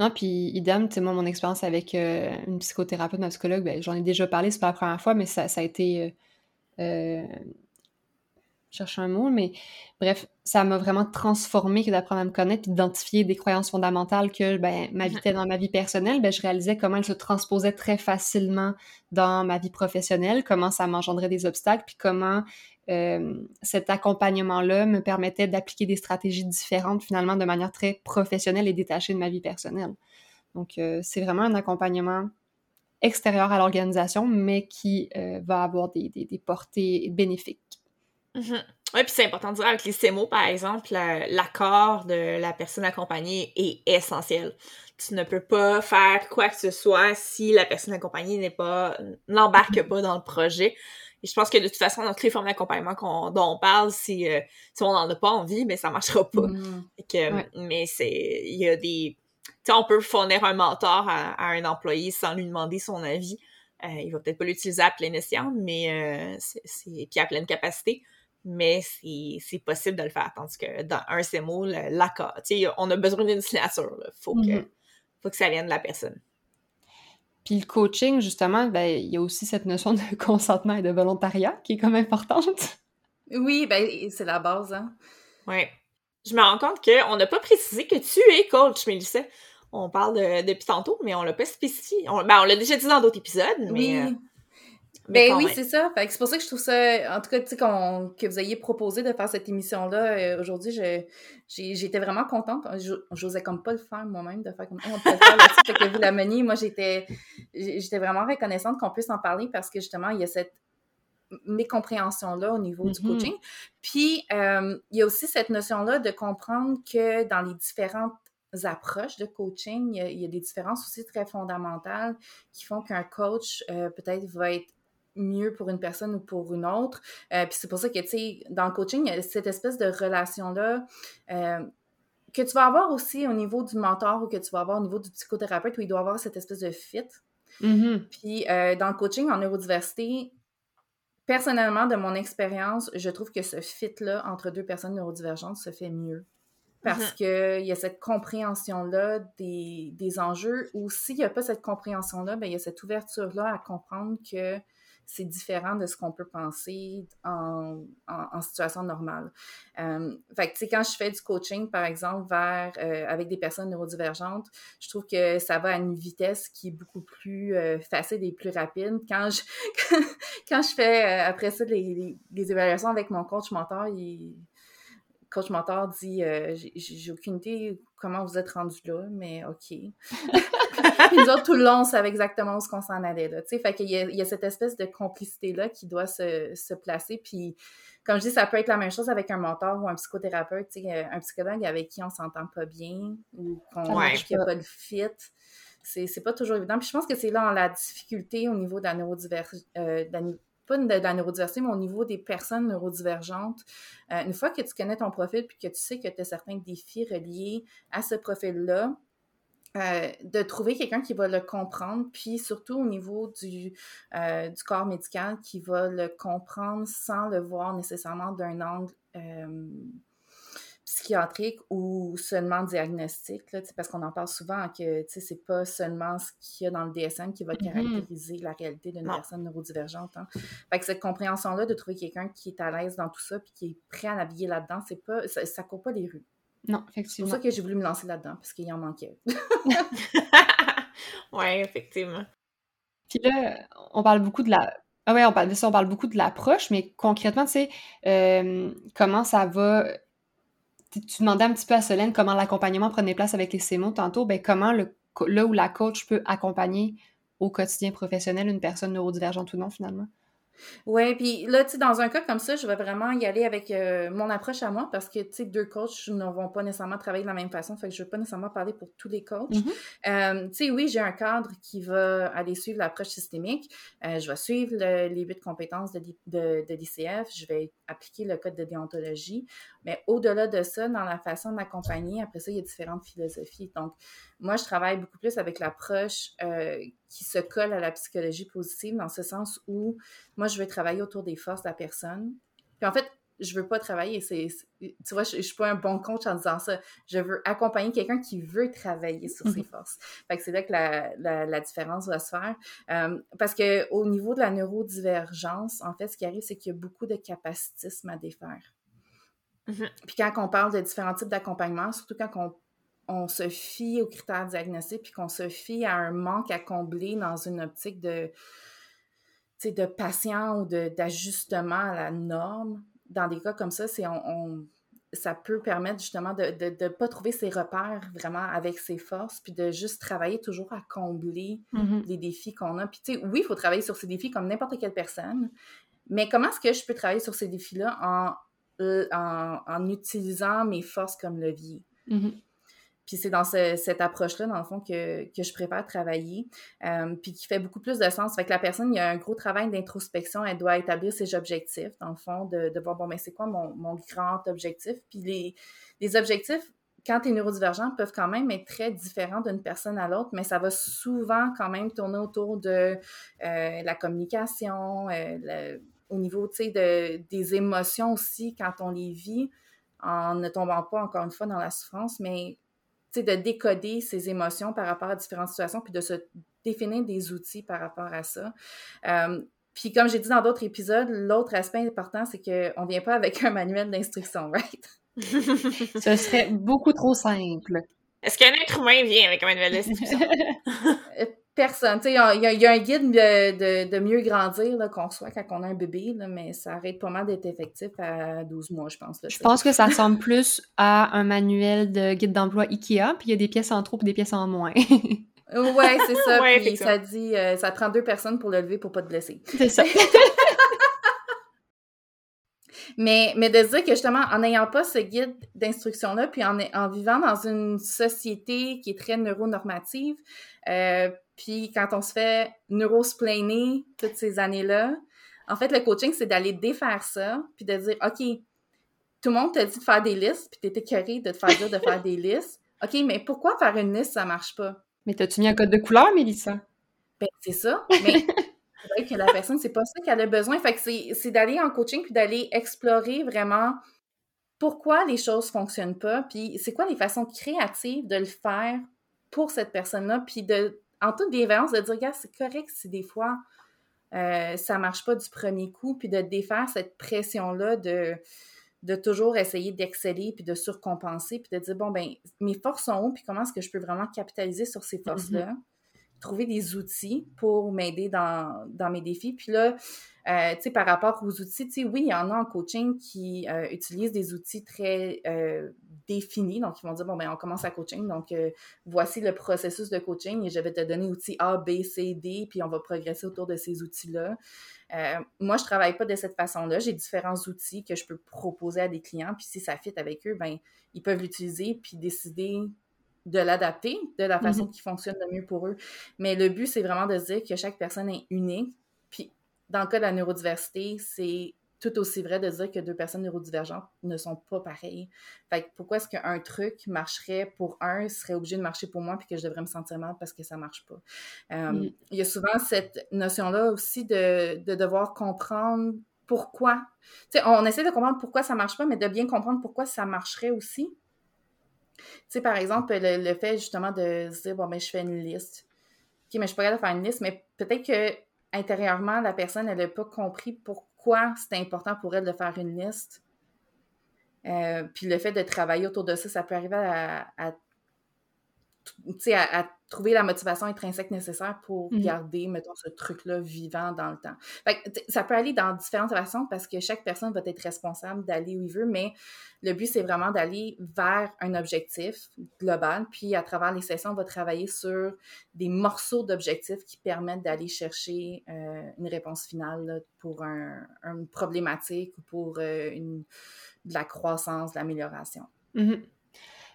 Non, puis idem, tu sais, moi, mon expérience avec euh, une psychothérapeute, ma psychologue, ben, j'en ai déjà parlé, c'est pas la première fois, mais ça, ça a été... Je cherche un mot, mais bref, ça m'a vraiment transformé que d'apprendre à me connaître, d'identifier des croyances fondamentales que ben, m'habitaient dans ma vie personnelle, ben, je réalisais comment elles se transposaient très facilement dans ma vie professionnelle, comment ça m'engendrait des obstacles, puis comment euh, cet accompagnement-là me permettait d'appliquer des stratégies différentes, finalement, de manière très professionnelle et détachée de ma vie personnelle. Donc, euh, c'est vraiment un accompagnement extérieur à l'organisation, mais qui euh, va avoir des, des, des portées bénéfiques. Mhm. Oui, puis c'est important de dire avec les CMO, par exemple, la- l'accord de la personne accompagnée est essentiel. Tu ne peux pas faire quoi que ce soit si la personne accompagnée n'est pas n'embarque pas dans le projet. Et je pense que de toute façon, dans toutes les formes d'accompagnement qu'on- dont on parle, si, euh, si on n'en a pas envie, mais ça marchera pas. Mhm. Fait que, Ouais. Mais c'est. Il y a des. Tu sais, on peut fournir un mentor à, à un employé sans lui demander son avis. Euh, il va peut-être pas l'utiliser à plein escient, mais euh, c'est, c'est- puis à pleine capacité. Mais c'est, c'est possible de le faire. Tandis que dans un CMO, l'accord, tu sais, on a besoin d'une signature. Il faut, que, Mhm. faut que ça vienne de la personne. Puis le coaching, justement, ben, il y a aussi cette notion de consentement et de volontariat qui est comme importante. Oui, ben, c'est la base, hein. Ouais. Je me rends compte qu'on n'a pas précisé que tu es coach, Mélissa. On parle de, depuis tantôt, mais on l'a pas spécifié. On, ben, on l'a déjà dit dans d'autres épisodes, mais. Oui. euh, mais Ben oui, c'est ça. Fait c'est pour ça que je trouve ça, en tout cas, tu sais, qu'on- que vous ayez proposé de faire cette émission-là euh, aujourd'hui, j'étais vraiment contente. J'osais comme pas le faire moi-même, de faire comme, Hey, on peut le faire là-dessus. Fait que vous la moi, j'étais, j'étais vraiment reconnaissante qu'on puisse en parler parce que justement, il y a cette mécompréhensions-là au niveau du Mhm. coaching. Puis, euh, il y a aussi cette notion-là de comprendre que dans les différentes approches de coaching, il y a, il y a des différences aussi très fondamentales qui font qu'un coach euh, peut-être va être mieux pour une personne ou pour une autre. Euh, puis c'est pour ça que, tu sais, dans le coaching, il y a cette espèce de relation-là euh, que tu vas avoir aussi au niveau du mentor ou que tu vas avoir au niveau du psychothérapeute où il doit avoir cette espèce de fit. Mhm. Puis euh, dans le coaching en neurodiversité, personnellement, de mon expérience, je trouve que ce fit-là entre deux personnes neurodivergentes se fait mieux. Parce qu'il y a cette compréhension-là des, des enjeux, ou s'il n'y a pas cette compréhension-là, ben, il y a cette ouverture-là à comprendre que c'est différent de ce qu'on peut penser en, situation normale. Euh, fait que, tu sais, quand je fais du coaching, par exemple, euh, avec des personnes neurodivergentes, je trouve que ça va à une vitesse qui est beaucoup plus euh, facile et plus rapide. Quand je, quand je fais, après ça, les, évaluations avec mon coach mentor, il coach mentor dit j'ai aucune idée comment vous êtes rendu là, mais OK. Puis nous autres, tout le long, on savait exactement où ce qu'on s'en allait. Là, fait qu'il y, a, il y a cette espèce de complicité-là qui doit se, se, placer. Puis, comme je dis, ça peut être la même chose avec un mentor ou un psychothérapeute, un psychologue avec qui on s'entend pas bien ou qu'on Ouais. qu'il n'y a pas de fit. C'est pas toujours évident. Puis je pense que c'est là la difficulté au niveau de la neurodiversité. Euh, pas de la neurodiversité, mais au niveau des personnes neurodivergentes. Euh, une fois que tu connais ton profil puis que tu sais que tu as certains défis reliés à ce profil-là, euh, de trouver quelqu'un qui va le comprendre, puis surtout au niveau du, euh, du corps médical, qui va le comprendre sans le voir nécessairement d'un angle euh, psychiatrique ou seulement diagnostique, là, parce qu'on en parle souvent que c'est pas seulement ce qu'il y a dans le DSM qui va caractériser mm -hmm. la réalité d'une personne neurodivergente. Hein. Fait que cette compréhension-là de trouver quelqu'un qui est à l'aise dans tout ça puis qui est prêt à naviguer là-dedans, c'est pas ça, ça court pas les rues. Non, effectivement. C'est pour ça que j'ai voulu me lancer là-dedans, parce qu'il en manquait. oui, effectivement. Puis là, on parle beaucoup de la. Ah ouais, on parle de ça, on parle beaucoup de l'approche, mais concrètement, tu sais, euh, comment ça va. Tu demandais un petit peu à Solène comment l'accompagnement prenait place avec les CMO tantôt, ben comment le, là où la coach peut accompagner au quotidien professionnel une personne neurodivergente ou non, finalement? Oui, puis là, tu sais, dans un cas comme ça, je vais vraiment y aller avec euh, mon approche à moi parce que, tu sais, deux coachs ne vont pas nécessairement travailler de la même façon, fait que je ne veux pas nécessairement parler pour tous les coachs. Mm -hmm. euh, tu sais, oui, j'ai un cadre qui va aller suivre l'approche systémique. Euh, je vais suivre le, les huit compétences de, de, de l'ICF, je vais appliquer le code de déontologie, mais au-delà de ça, dans la façon d'accompagner, après ça, il y a différentes philosophies. Donc, moi, je travaille beaucoup plus avec l'approche euh, qui se colle à la psychologie positive, dans ce sens où moi, je veux travailler autour des forces de la personne. Puis en fait, je veux pas travailler, c'est, tu vois, je, je suis pas un bon coach en disant ça. Je veux accompagner quelqu'un qui veut travailler sur ses forces. Fait que c'est là que la, la, la, différence va se faire. Euh, parce que au niveau de la neurodivergence, en fait, ce qui arrive, c'est qu'il y a beaucoup de capacitisme à défaire. Mm -hmm. Puis quand on parle de différents types d'accompagnement, surtout quand on on se fie aux critères diagnostiques puis qu'on se fie à un manque à combler dans une optique de, de patient ou d'ajustement à la norme. Dans des cas comme ça, c'est on, on, ça peut permettre justement de ne de, de pas trouver ses repères vraiment avec ses forces, puis de juste travailler toujours à combler mm -hmm. les défis qu'on a. Puis tu sais, oui, il faut travailler sur ces défis comme n'importe quelle personne, mais comment est-ce que je peux travailler sur ces défis-là en, en, en, utilisant mes forces comme levier? Mm -hmm. C'est dans ce, cette approche-là, dans le fond, que, que je préfère travailler, euh, puis qui fait beaucoup plus de sens. Fait que la personne, il y a un gros travail d'introspection, elle doit établir ses objectifs, dans le fond, de, voir, bon, mais c'est quoi mon, grand objectif? Puis les, les objectifs, quand tu es neurodivergent, peuvent quand même être très différents d'une personne à l'autre, mais ça va souvent quand même tourner autour de euh, la communication, euh, au niveau, tu sais, de, des émotions aussi, quand on les vit, en ne tombant pas, encore une fois, dans la souffrance, mais de décoder ses émotions par rapport à différentes situations, puis de se définir des outils par rapport à ça. Euh, puis comme j'ai dit dans d'autres épisodes, l'autre aspect important, c'est qu'on ne vient pas avec un manuel d'instruction, right? Ce serait beaucoup trop simple. Est-ce qu'un être humain vient avec un manuel d'instruction? Personne. Il y, y, a un guide de, de, de mieux grandir qu'on reçoit quand on a un bébé, là, mais ça arrête pas mal d'être effectif à 12 mois, je pense. Là, je pense que ça ressemble plus à un manuel de guide d'emploi IKEA, puis il y a des pièces en trop et des pièces en moins. ouais, c'est ça. Ouais, puis ça dit, euh, ça prend deux personnes pour le lever pour pas te blesser. C'est ça. Mais, mais de dire que justement, en n'ayant pas ce guide d'instruction-là, puis en, en vivant dans une société qui est très neuronormative, euh, puis quand on se fait neurosplainer toutes ces années-là, en fait, le coaching, c'est d'aller défaire ça, puis de dire, OK, tout le monde t'a dit de faire des listes, puis t'étais curé de te faire dire de faire des listes. OK, mais pourquoi faire une liste, ça marche pas? Mais t'as-tu mis un code de couleur, Mélissa? Ben, c'est ça. Mais vrai que la personne, c'est pas ça qu'elle a besoin. Fait que c'est d'aller en coaching puis d'aller explorer vraiment pourquoi les choses fonctionnent pas, puis c'est quoi les façons créatives de le faire pour cette personne-là, puis de, en toute bienveillance, de dire, gars, c'est correct si des fois euh, ça marche pas du premier coup, puis de défaire cette pression-là de, de toujours essayer d'exceller, puis de surcompenser, puis de dire, bon, ben mes forces sont où, puis comment est-ce que je peux vraiment capitaliser sur ces mm-hmm. forces-là? Trouver des outils pour m'aider dans, dans, mes défis. Puis là, euh, tu sais, par rapport aux outils, tu sais, oui, il y en a en coaching qui euh, utilisent des outils très euh, définis. Donc, ils vont dire, bon, ben on commence à coaching. Donc, voici le processus de coaching et je vais te donner outils A, B, C, D, puis on va progresser autour de ces outils-là. moi, je travaille pas de cette façon-là. J'ai différents outils que je peux proposer à des clients. Puis si ça fit avec eux, ben ils peuvent l'utiliser puis décider de l'adapter de la façon mm-hmm. qui fonctionne le mieux pour eux. Mais le but, c'est vraiment de se dire que chaque personne est unique. Puis, dans le cas de la neurodiversité, c'est tout aussi vrai de dire que deux personnes neurodivergentes ne sont pas pareilles. Fait que pourquoi est-ce qu'un truc marcherait pour un, serait obligé de marcher pour moi, puis que je devrais me sentir mal parce que ça marche pas? Euh, mm. Il y a souvent cette notion-là aussi de, de devoir comprendre pourquoi. Tu sais, on essaie de comprendre pourquoi ça marche pas, mais de bien comprendre pourquoi ça marcherait aussi. Sais, par exemple, le, fait justement de se dire, bon, ben, je fais une liste. OK, mais je de faire une liste, mais peut-être que intérieurement, la personne, elle n'a pas compris pourquoi c'était important pour elle de faire une liste. Euh, puis le fait de travailler autour de ça, ça peut arriver à, à trouver la motivation intrinsèque nécessaire pour mmh garder, mettons, ce truc-là vivant dans le temps. ça peut aller dans différentes façons parce que chaque personne va être responsable d'aller où il veut, mais le but, c'est vraiment d'aller vers un objectif global. Puis, à travers les sessions, on va travailler sur des morceaux d'objectifs qui permettent d'aller chercher euh, une réponse finale pour une problématique ou pour euh, une, de la croissance, de l'amélioration. Mmh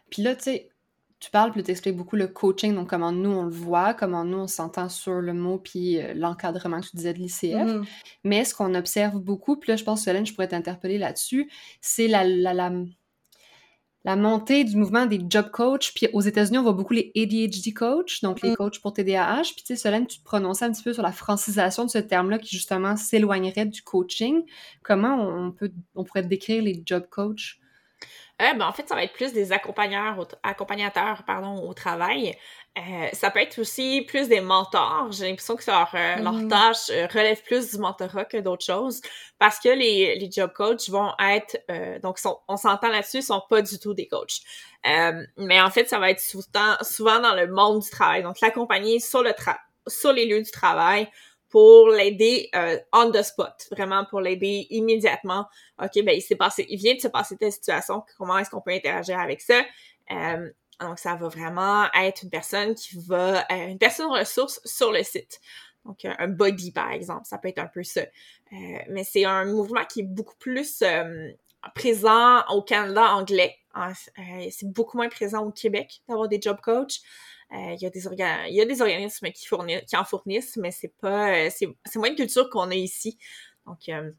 puis là, tu sais, tu parles, puis tu expliques beaucoup le coaching, donc comment nous on le voit, comment nous on s'entend sur le mot, puis euh, l'encadrement que tu disais de l'ICF. Mm-hmm. Mais ce qu'on observe beaucoup, puis là je pense, Solène, je pourrais t'interpeller là-dessus, c'est la, la, la, montée du mouvement des job coach. Puis aux États-Unis, on voit beaucoup les ADHD coach, donc les mm. coachs pour TDAH. Puis tu sais, Solène, tu te prononçais un petit peu sur la francisation de ce terme-là qui justement s'éloignerait du coaching. Comment on, peut, on pourrait décrire les job coach? Euh, ben, en fait, ça va être plus des accompagnateurs, accompagnateurs pardon, au travail. Euh, ça peut être aussi plus des mentors. J'ai l'impression que leur, euh, leur mm-hmm. tâche euh, relève plus du mentorat que d'autres choses parce que les, les job coachs vont être, donc on s'entend là-dessus, ils sont pas du tout des coachs. mais en fait, ça va être souvent, souvent dans le monde du travail. Donc, l'accompagner sur le sur les lieux du travail pour l'aider euh, on the spot, vraiment pour l'aider immédiatement. OK, ben il s'est passé, il vient de se passer telle situation, comment est-ce qu'on peut interagir avec ça? Euh, donc, ça va vraiment être une personne qui va, euh, une personne ressource sur le site. Donc, un body, par exemple, ça peut être un peu ça. mais c'est un mouvement qui est beaucoup plus présent au Canada anglais. c'est beaucoup moins présent au Québec d'avoir des job coachs. Euh, il, y a des il y a des organismes qui, fournissent, qui en fournissent, mais c'est pas euh, c'est, moins une culture qu'on a ici. Donc, euh,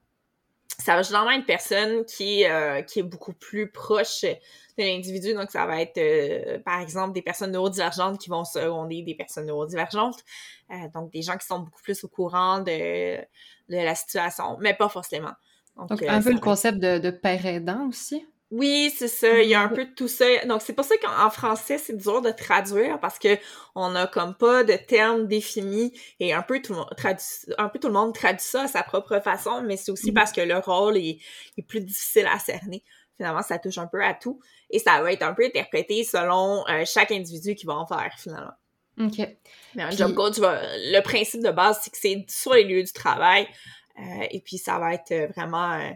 ça va généralement une personne qui, qui est beaucoup plus proche de l'individu. Donc, ça va être, par exemple, des personnes neurodivergentes qui vont seconder des personnes neurodivergentes. donc, des gens qui sont beaucoup plus au courant de, de la situation, mais pas forcément. Donc, un peu le concept de, de père aidant aussi? Oui, c'est ça. Il y a un peu de tout ça. Donc, c'est pour ça qu'en français, c'est dur de traduire parce que on a comme pas de termes définis et un peu tout le monde traduit, un peu tout le monde traduit ça à sa propre façon, mais c'est aussi mm-hmm. parce que le rôle est, plus difficile à cerner. Finalement, ça touche un peu à tout et ça va être un peu interprété selon euh, chaque individu qui va en faire, finalement. OK. Mais un job coach, le principe de base, c'est que c'est sur les lieux du travail euh, et puis ça va être vraiment... Euh, euh,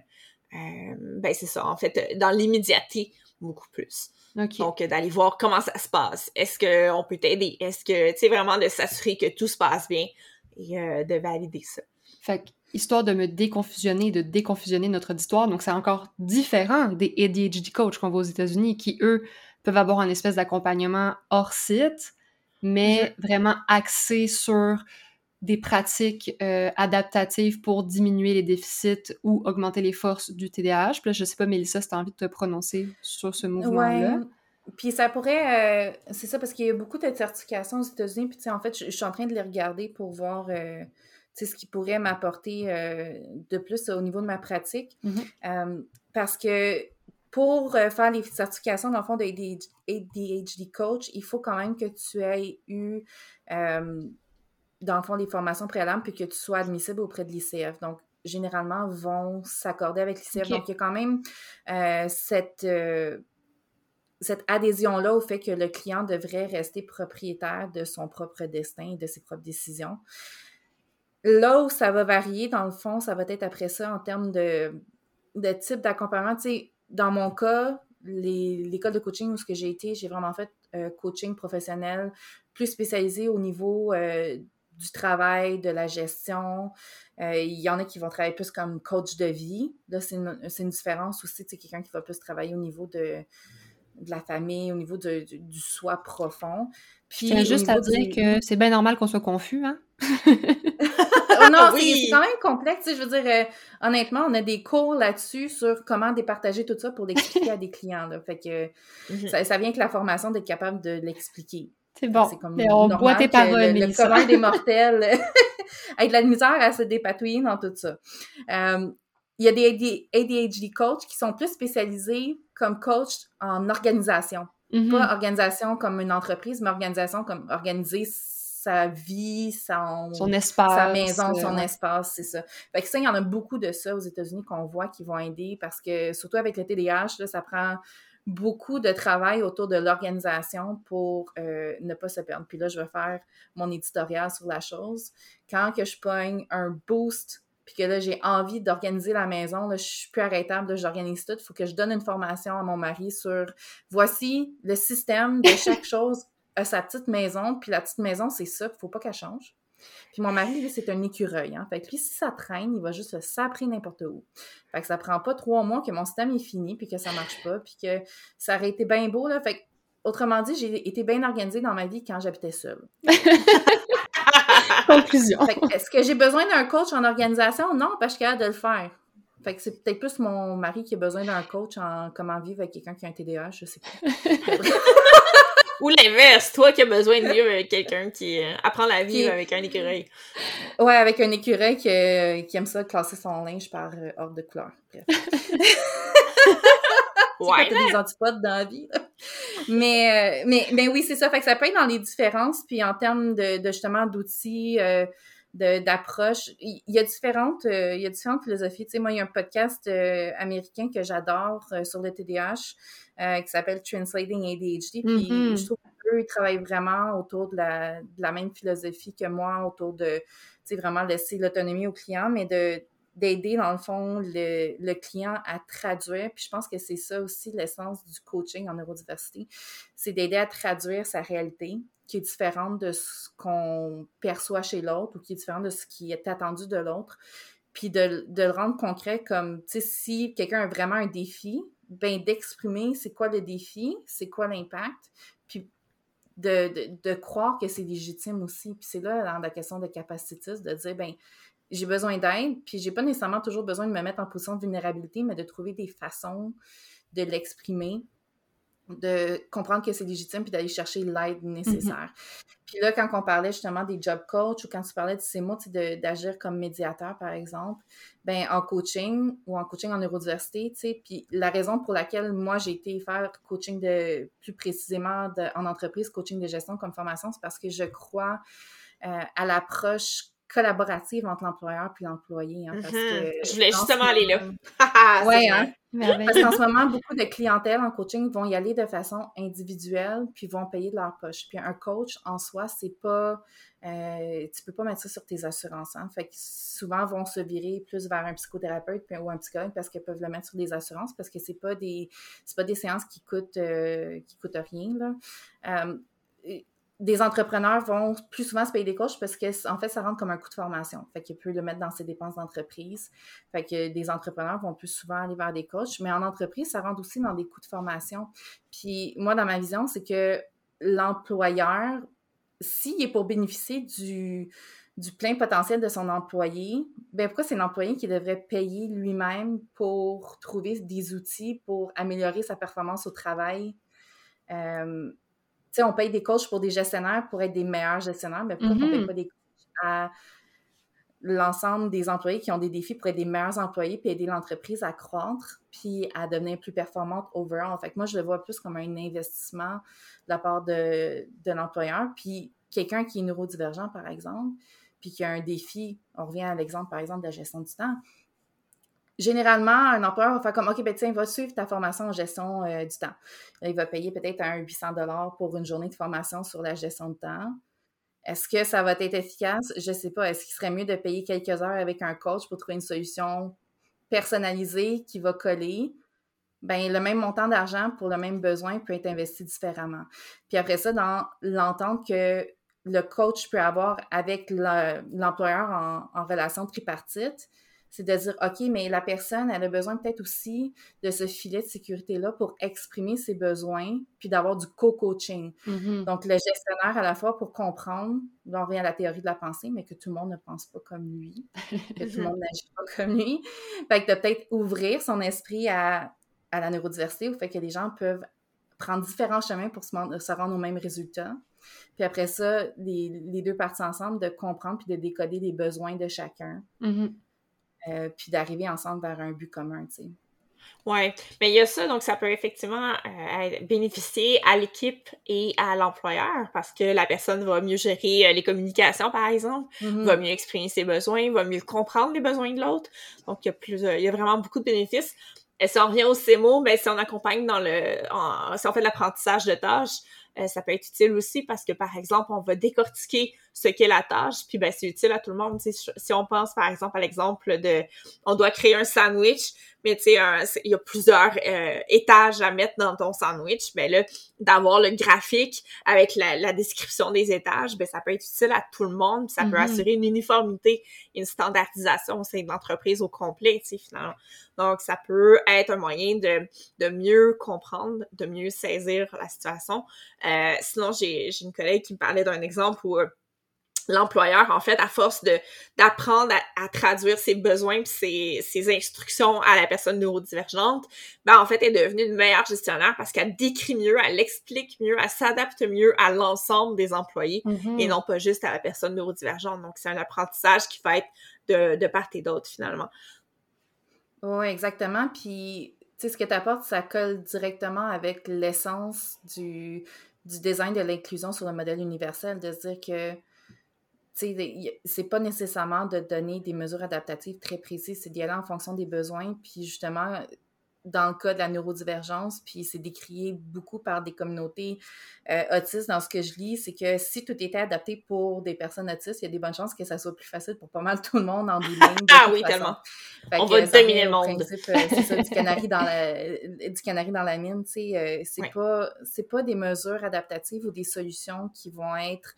ben c'est ça, en fait, dans l'immédiateté, beaucoup plus. Donc, d'aller voir comment ça se passe. Est-ce qu'on peut t'aider? Est-ce que, tu sais, vraiment de s'assurer que tout se passe bien et euh, de valider ça? Fait histoire de me déconfusionner, de déconfusionner notre auditoire. Donc, c'est encore différent des ADHD coach qu'on voit aux États-Unis qui, eux, peuvent avoir un espèce d'accompagnement hors site, mais Mhm. vraiment axé sur des pratiques euh, adaptatives pour diminuer les déficits ou augmenter les forces du TDAH. Puis là, je sais pas, Mélissa, si tu as envie de te prononcer sur ce mouvement-là. Ouais. Puis ça pourrait, euh, c'est ça, parce qu'il y a beaucoup de certifications aux États-Unis. Puis tu sais, en fait, je, je suis en train de les regarder pour voir, euh, ce qui pourrait m'apporter de plus au niveau de ma pratique. Mhm. Euh, parce que pour faire les certifications, dans le fond, de ADHD, ADHD coach, il faut quand même que tu aies eu, dans le fond, les formations préalables, puis que tu sois admissible auprès de l'ICF. Donc, généralement, vont s'accorder avec l'ICF. Donc, il y a quand même euh, cette, euh, cette adhésion-là au fait que le client devrait rester propriétaire de son propre destin et de ses propres décisions. Là où ça va varier, dans le fond, ça va être après ça en termes de, de type d'accompagnement. Tu sais, dans mon cas, l'école de coaching où ce que j'ai été, j'ai vraiment fait euh, coaching professionnel plus spécialisé au niveau euh, du travail, de la gestion. Euh, Il y en a qui vont travailler plus comme coach de vie. Là, c'est une, c'est une différence aussi. Tu sais, quelqu'un qui va plus travailler au niveau de, de la famille, au niveau de- du, du soi profond. Puis, Je tiens juste à dire du- que c'est bien normal qu'on soit confus, hein? Oh non, c'est- Oui. c'est quand même complexe. Je veux dire, euh, honnêtement, on a des cours là-dessus sur comment départager tout ça pour l'expliquer à des clients. Là. Fait que Mhm. ça, ça vient avec la formation d'être capable de l'expliquer. C'est bon. C'est comme Mais on boit tes paroles, le, le commun des mortels ait de la misère à se dépatouiller dans tout ça. Euh, il y a des AD- ADHD coachs qui sont plus spécialisés comme coach en organisation. Mhm. Pas organisation comme une entreprise, mais organisation comme organiser sa vie, son, Son espace. sa maison, son euh, espace, c'est ça. Fait que ça, il y en a beaucoup de ça aux États-Unis qu'on voit qui vont aider parce que, surtout avec le TDAH, là, ça prend beaucoup de travail autour de l'organisation pour euh, ne pas se perdre. Puis là, je vais faire mon éditorial sur la chose. Quand que je pogne un boost, puis que là, j'ai envie d'organiser la maison, là, je suis plus arrêtable, là, j'organise tout. Il faut que je donne une formation à mon mari sur voici le système de chaque chose à sa petite maison, puis la petite maison, c'est ça, il faut pas qu'elle change. Puis mon mari, lui, c'est un écureuil. Hein? Fait que lui, si ça traîne, il va juste le saprer n'importe où. Fait que ça prend pas trois mois que mon système est fini, puis que ça marche pas, puis que ça aurait été bien beau, là. Fait que, autrement dit, j'ai été bien organisée dans ma vie quand j'habitais seule. Conclusion. Fait que, est-ce que j'ai besoin d'un coach en organisation? Non, parce que je suis de le faire. Fait que c'est peut-être plus mon mari qui a besoin d'un coach en comment vivre avec quelqu'un qui a un TDAH, je sais pas. Ou l'inverse, toi qui as besoin de vivre avec quelqu'un qui euh, apprend la vie Qui- avec un écureuil. Ouais, avec un écureuil qui, euh, qui aime ça classer son linge par euh, ordre de couleur. Bref. Ouais, t'as des antipodes dans la vie. Mais, mais, mais oui, c'est ça. Fait que ça peut être dans les différences, puis en termes de, de justement d'outils, euh, d'approche, il y a différentes, euh, il y a différentes philosophies. Tu sais, moi, il y a un podcast euh, américain que j'adore euh, sur le TDAH euh, qui s'appelle Translating ADHD. Puis Mhm. je trouve qu'eux, ils travaillent vraiment autour de la, de la même philosophie que moi, autour de, tu sais, vraiment laisser l'autonomie au client, mais de d'aider, dans le fond, le, le client à traduire. Puis je pense que c'est ça aussi l'essence du coaching en neurodiversité. C'est d'aider à traduire sa réalité qui est différente de ce qu'on perçoit chez l'autre ou qui est différente de ce qui est attendu de l'autre. Puis de, de le rendre concret comme, tu sais, si quelqu'un a vraiment un défi, ben d'exprimer c'est quoi le défi, c'est quoi l'impact, puis de, de, de croire que c'est légitime aussi. Puis c'est là, dans la question de capacitisme, de dire, ben j'ai besoin d'aide, puis j'ai pas nécessairement toujours besoin de me mettre en position de vulnérabilité, mais de trouver des façons de l'exprimer, de comprendre que c'est légitime, puis d'aller chercher l'aide nécessaire. Puis là, quand on parlait justement des job coach ou quand tu parlais de ces mots, d'agir comme médiateur, par exemple, ben en coaching ou en coaching en neurodiversité, tu sais, puis la raison pour laquelle moi j'ai été faire coaching de plus précisément de- en entreprise, coaching de gestion comme formation, c'est parce que je crois euh, à l'approche collaborative entre l'employeur puis l'employé. hein, Mhm. que Je voulais en justement aller là. c'est hein? Parce qu'en ce moment, beaucoup de clientèle en coaching vont y aller de façon individuelle, puis vont payer de leur poche. Puis un coach, en soi, c'est pas... Euh, tu peux pas mettre ça sur tes assurances. Hein? Fait que souvent, vont se virer plus vers un psychothérapeute ou un psychologue parce qu'ils peuvent le mettre sur des assurances parce que c'est pas des pas des séances qui coûtent, euh, qui coûtent rien. Là. Euh, des entrepreneurs vont plus souvent se payer des coachs parce que en fait, ça rentre comme un coût de formation. Fait qu'il peut le mettre dans ses dépenses d'entreprise. Fait que des entrepreneurs vont plus souvent aller vers des coachs, mais en entreprise, ça rentre aussi dans des coûts de formation. Puis moi, dans ma vision, c'est que l'employeur, s'il est pour bénéficier du, du plein potentiel de son employé, ben pourquoi c'est l'employé qui devrait payer lui-même pour trouver des outils pour améliorer sa performance au travail? Euh, sais, on paye des coachs pour des gestionnaires pour être des meilleurs gestionnaires, mais pourquoi on ne paye mm-hmm. pas des coachs à l'ensemble des employés qui ont des défis pour être des meilleurs employés puis aider l'entreprise à croître puis à devenir plus performante overall? Fait que moi, je le vois plus comme un investissement de la part de, de l'employeur. Puis quelqu'un qui est neurodivergent, par exemple, puis qui a un défi, on revient à l'exemple, par exemple, de la gestion du temps, généralement, un employeur va faire comme, OK, ben tiens, va suivre ta formation en gestion euh, du temps. il va payer peut-être un 800 pour une journée de formation sur la gestion de temps. Est-ce que ça va être efficace? Je ne sais pas. Est-ce qu'il serait mieux de payer quelques heures avec un coach pour trouver une solution personnalisée qui va coller? Ben, le même montant d'argent pour le même besoin peut être investi différemment. Puis après ça, dans l'entente que le coach peut avoir avec l'employeur en relation tripartite, c'est de dire, OK, mais la personne, elle a besoin peut-être aussi de ce filet de sécurité-là pour exprimer ses besoins, puis d'avoir du co-coaching. Mm-hmm. Donc, le gestionnaire, à la fois, pour comprendre, on revient à la théorie de la pensée, mais que tout le monde ne pense pas comme lui, que tout le monde n'agit pas comme lui. Fait que de peut-être ouvrir son esprit à, à la neurodiversité, au fait que les gens peuvent prendre différents chemins pour se, rendre au même résultat. Puis après ça, les, deux parties ensemble, de comprendre puis de décoder les besoins de chacun. Mm-hmm. Euh, puis d'arriver ensemble vers un but commun, tu sais. Oui, mais il y a ça, donc ça peut effectivement euh, bénéficier à l'équipe et à l'employeur parce que la personne va mieux gérer euh, les communications, par exemple, mm-hmm. va mieux exprimer ses besoins, va mieux comprendre les besoins de l'autre. Donc, il y, a plus, il y a vraiment beaucoup de bénéfices. Et si on revient au CMO, ben, si on accompagne dans le, si on fait de l'apprentissage de tâches, ça peut être utile aussi parce que, par exemple, on va décortiquer ce qu'est la tâche, puis ben, c'est utile à tout le monde. Si on pense, par exemple, à l'exemple de on doit créer un sandwich, mais tu sais, il y a plusieurs euh, étages à mettre dans ton sandwich, ben là, d'avoir le graphique avec la, description des étages, ben ça peut être utile à tout le monde, ça peut mm-hmm. assurer une uniformité, une standardisation au sein de l'entreprise au complet, tu sais, finalement. Donc, ça peut être un moyen de, de mieux comprendre, de mieux saisir la situation. Euh, sinon, j'ai une collègue qui me parlait d'un exemple où euh, l'employeur, en fait, à force de d'apprendre à, traduire ses besoins et ses, ses, instructions à la personne neurodivergente, ben en fait, est devenue une meilleure gestionnaire parce qu'elle décrit mieux, elle explique mieux, elle s'adapte mieux à l'ensemble des employés mm-hmm. et non pas juste à la personne neurodivergente. Donc, c'est un apprentissage qui va être de, de part et d'autre, finalement. Oui, exactement. Puis, tu sais, ce que tu apportes, ça colle directement avec l'essence du, du design de l'inclusion sur le modèle universel, de se dire que c'est pas nécessairement de donner des mesures adaptatives très précises, c'est d'y aller en fonction des besoins. Puis justement, dans le cas de la neurodivergence, puis c'est décrié beaucoup par des communautés euh, autistes dans ce que je lis, c'est que si tout était adapté pour des personnes autistes, il y a des bonnes chances que ça soit plus facile pour pas mal tout le monde en bout Ah oui, tellement. On va dominer le monde. Euh, c'est ça, du canari dans la, du canari dans la mine, tu sais, euh, c'est pas, c'est pas des mesures adaptatives ou des solutions qui vont être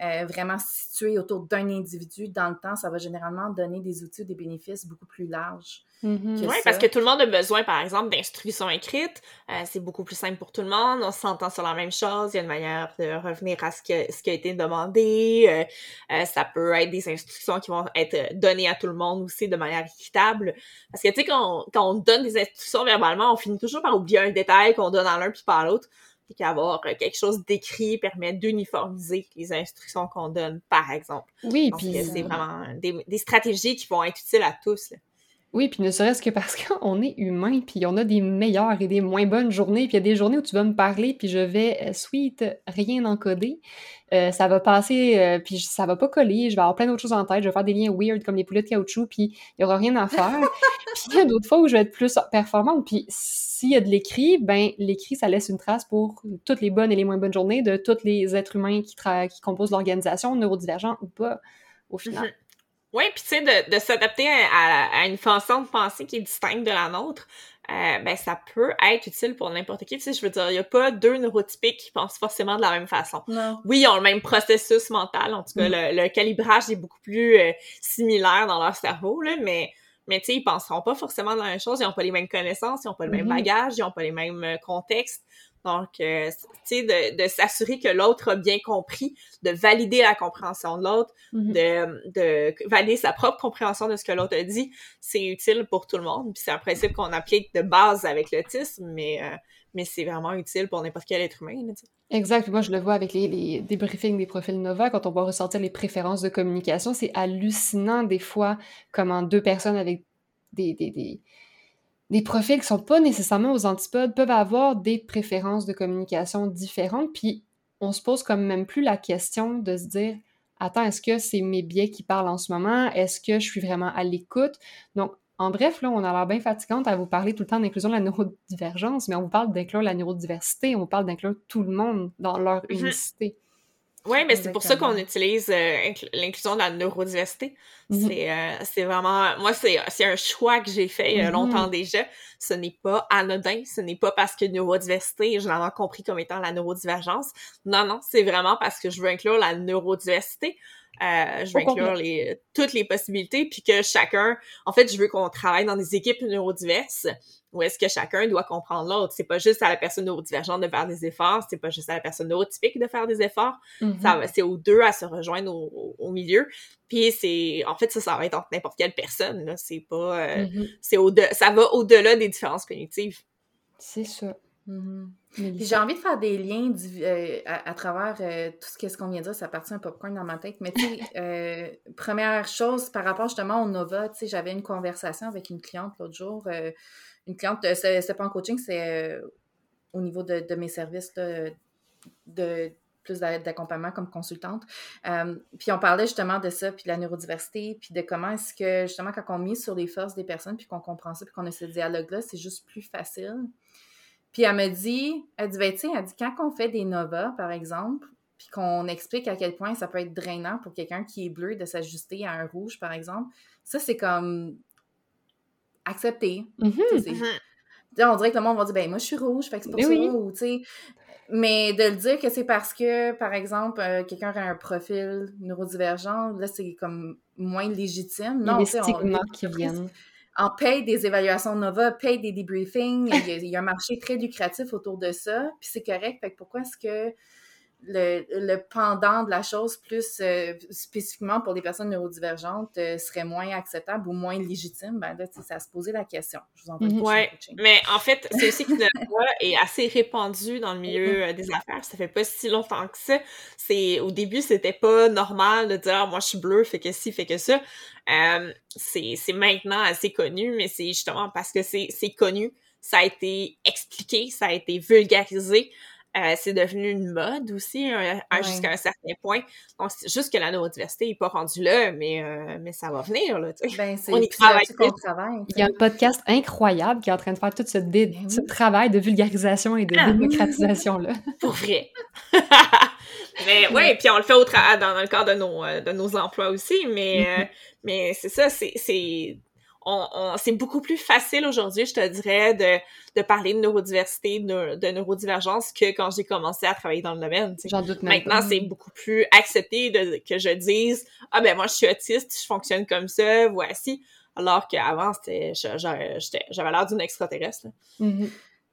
euh, vraiment situé autour d'un individu dans le temps, ça va généralement donner des outils ou des bénéfices beaucoup plus larges. Mm-hmm. Oui, parce que tout le monde a besoin, par exemple, d'instructions écrites. Euh, c'est beaucoup plus simple pour tout le monde. On s'entend sur la même chose. Il y a une manière de revenir à ce, que, ce qui a été demandé. Euh, ça peut être des instructions qui vont être données à tout le monde aussi de manière équitable. Parce que, tu sais, quand, quand on donne des instructions verbalement, on finit toujours par oublier un détail qu'on donne à l'un puis pas à l'autre et qu'avoir euh, quelque chose d'écrit permet d'uniformiser les instructions qu'on donne, par exemple. Oui, puis c'est vraiment des, stratégies qui vont être utiles à tous. Oui, puis ne serait-ce que parce qu'on est humain, puis on a des meilleures et des moins bonnes journées, puis il y a des journées où tu vas me parler, puis je vais, euh, sweet, rien encoder. Euh, ça va passer, euh, puis ça va pas coller, je vais avoir plein d'autres choses en tête, je vais faire des liens weird comme les poulets de caoutchouc, puis il y aura rien à faire. puis il y a d'autres fois où je vais être plus performante, puis s'il y a de l'écrit, ben l'écrit, ça laisse une trace pour toutes les bonnes et les moins bonnes journées de tous les êtres humains qui, qui composent l'organisation, neurodivergents ou pas, au final. Oui, puis tu sais, de, de s'adapter à, à, une façon de penser qui est distincte de la nôtre, euh, ben ça peut être utile pour n'importe qui. Tu sais, je veux dire, il n'y a pas deux neurotypiques qui pensent forcément de la même façon. Non. Oui, ils ont le même processus mental, en tout cas, Mm. le, le calibrage est beaucoup plus euh, similaire dans leur cerveau, là, mais, mais tu sais, ils penseront pas forcément de la même chose, ils n'ont pas les mêmes connaissances, ils n'ont pas le même Mhm. bagage, ils n'ont pas les mêmes euh, contextes. Donc, euh, tu sais, de, de s'assurer que l'autre a bien compris, de valider la compréhension de l'autre, Mhm. de, de valider sa propre compréhension de ce que l'autre a dit, c'est utile pour tout le monde. Puis c'est un principe qu'on applique de base avec l'autisme, mais, euh, mais c'est vraiment utile pour n'importe quel être humain. là. Exact. Moi, je le vois avec les, les débriefings des profils Nova, quand on va ressortir les préférences de communication, c'est hallucinant des fois comment deux personnes avec des, des, des, des profils qui sont pas nécessairement aux antipodes peuvent avoir des préférences de communication différentes. Puis on se pose comme même plus la question de se dire Attends, est-ce que c'est mes biais qui parlent en ce moment? Est-ce que je suis vraiment à l'écoute? Donc, en bref, là, on a l'air bien fatigante à vous parler tout le temps d'inclusion de la neurodivergence, mais on vous parle d'inclure la neurodiversité, on vous parle d'inclure tout le monde dans leur Mhm. unicité. Oui, mais c'est pour ça qu'on utilise euh, incl- l'inclusion de la neurodiversité. C'est euh, c'est vraiment... Moi, c'est c'est un choix que j'ai fait il y a Mhm. longtemps déjà. Ce n'est pas anodin. Ce n'est pas parce que neurodiversité, je l'avais compris comme étant la neurodivergence. Non, non, c'est vraiment parce que je veux inclure la neurodiversité. Euh, je veux Au inclure les, toutes les possibilités, puis que chacun... En fait, je veux qu'on travaille dans des équipes neurodiverses où est-ce que chacun doit comprendre l'autre. C'est pas juste à la personne neurodivergente de faire des efforts, c'est pas juste à la personne neurotypique de faire des efforts, ça va- c'est aux deux à se rejoindre au, au- milieu. Puis c'est en fait ça ça va être entre n'importe quelle personne là, c'est pas euh, Mhm. c'est au ça va au-delà des différences cognitives. C'est ça. Mhm. Mélissa. J'ai envie de faire des liens euh, à, à travers euh, tout ce que- ce qu'on vient de dire, ça partit un popcorn dans ma tête. Mais tu sais, euh, première chose par rapport justement au Nova, tu sais, j'avais une conversation avec une cliente l'autre jour. une cliente, c'est pas en coaching, c'est au niveau de, de mes services là, de plus d'a- d'accompagnement comme consultante. Puis on parlait justement de ça, puis de la neurodiversité, puis de comment est-ce que justement quand on mise sur les forces des personnes, puis qu'on comprend ça, puis qu'on a ce dialogue-là, c'est juste plus facile. Puis elle me dit, elle dit, ben, tu sais, elle dit, quand on fait des novas, par exemple, puis qu'on explique à quel point ça peut être drainant pour quelqu'un qui est bleu de s'ajuster à un rouge, par exemple, ça, c'est comme accepter. Mhm. Tu sais, c'est- Mhm. tu sais, on dirait que le monde va dire, ben, moi, je suis rouge, fait que c'est pour Mais ça, oui. ou, tu sais. Mais de le dire que c'est parce que, par exemple, euh, quelqu'un a un profil neurodivergent, là, c'est comme moins légitime. Non, tu sais, on- stigmas qui viennent. En paye des évaluations Nova, paye des debriefings. Il y, a, un marché très lucratif autour de ça, puis c'est correct. Fait que pourquoi est-ce que le, le pendant de la chose, plus euh, spécifiquement pour les personnes neurodivergentes, euh, serait moins acceptable ou moins légitime? Ben là, tu sais, ça se posait la question. Je vous envoie Mhm. le Ouais, mais en fait, c'est aussi que le voix est assez répandu dans le milieu euh, des affaires. Ça fait pas si longtemps que ça. C'est au début, c'était pas normal de dire Ah, moi je suis bleu, fait que ci, fait que ça. Euh, c'est c'est maintenant assez connu, mais c'est justement parce que c'est c'est connu, ça a été expliqué, ça a été vulgarisé. Euh, c'est devenu une mode aussi, Ouais. jusqu'à un certain point. Donc, c'est juste que la neurodiversité n'est pas rendue là, mais, euh, mais ça va venir, là. Ben, c'est On y travaille Il y a un podcast incroyable qui est en train de faire tout ce, dé- Ben ce oui. travail de vulgarisation et de Ah. démocratisation-là. Pour vrai. mais ouais, puis on le fait au tra- dans, dans le cadre de nos, euh, de nos emplois aussi, mais, euh, mais c'est ça, c'est, c'est, on, on- c'est beaucoup plus facile aujourd'hui, je te dirais, de, de parler de neurodiversité, de, de neurodivergence que quand j'ai commencé à travailler dans le domaine. J'en doute même Maintenant, c'est beaucoup plus accepté de, que je dise Ah ben moi, je suis autiste, je fonctionne comme ça, voici. Alors qu'avant, c'était, j'avais l'air d'une extraterrestre.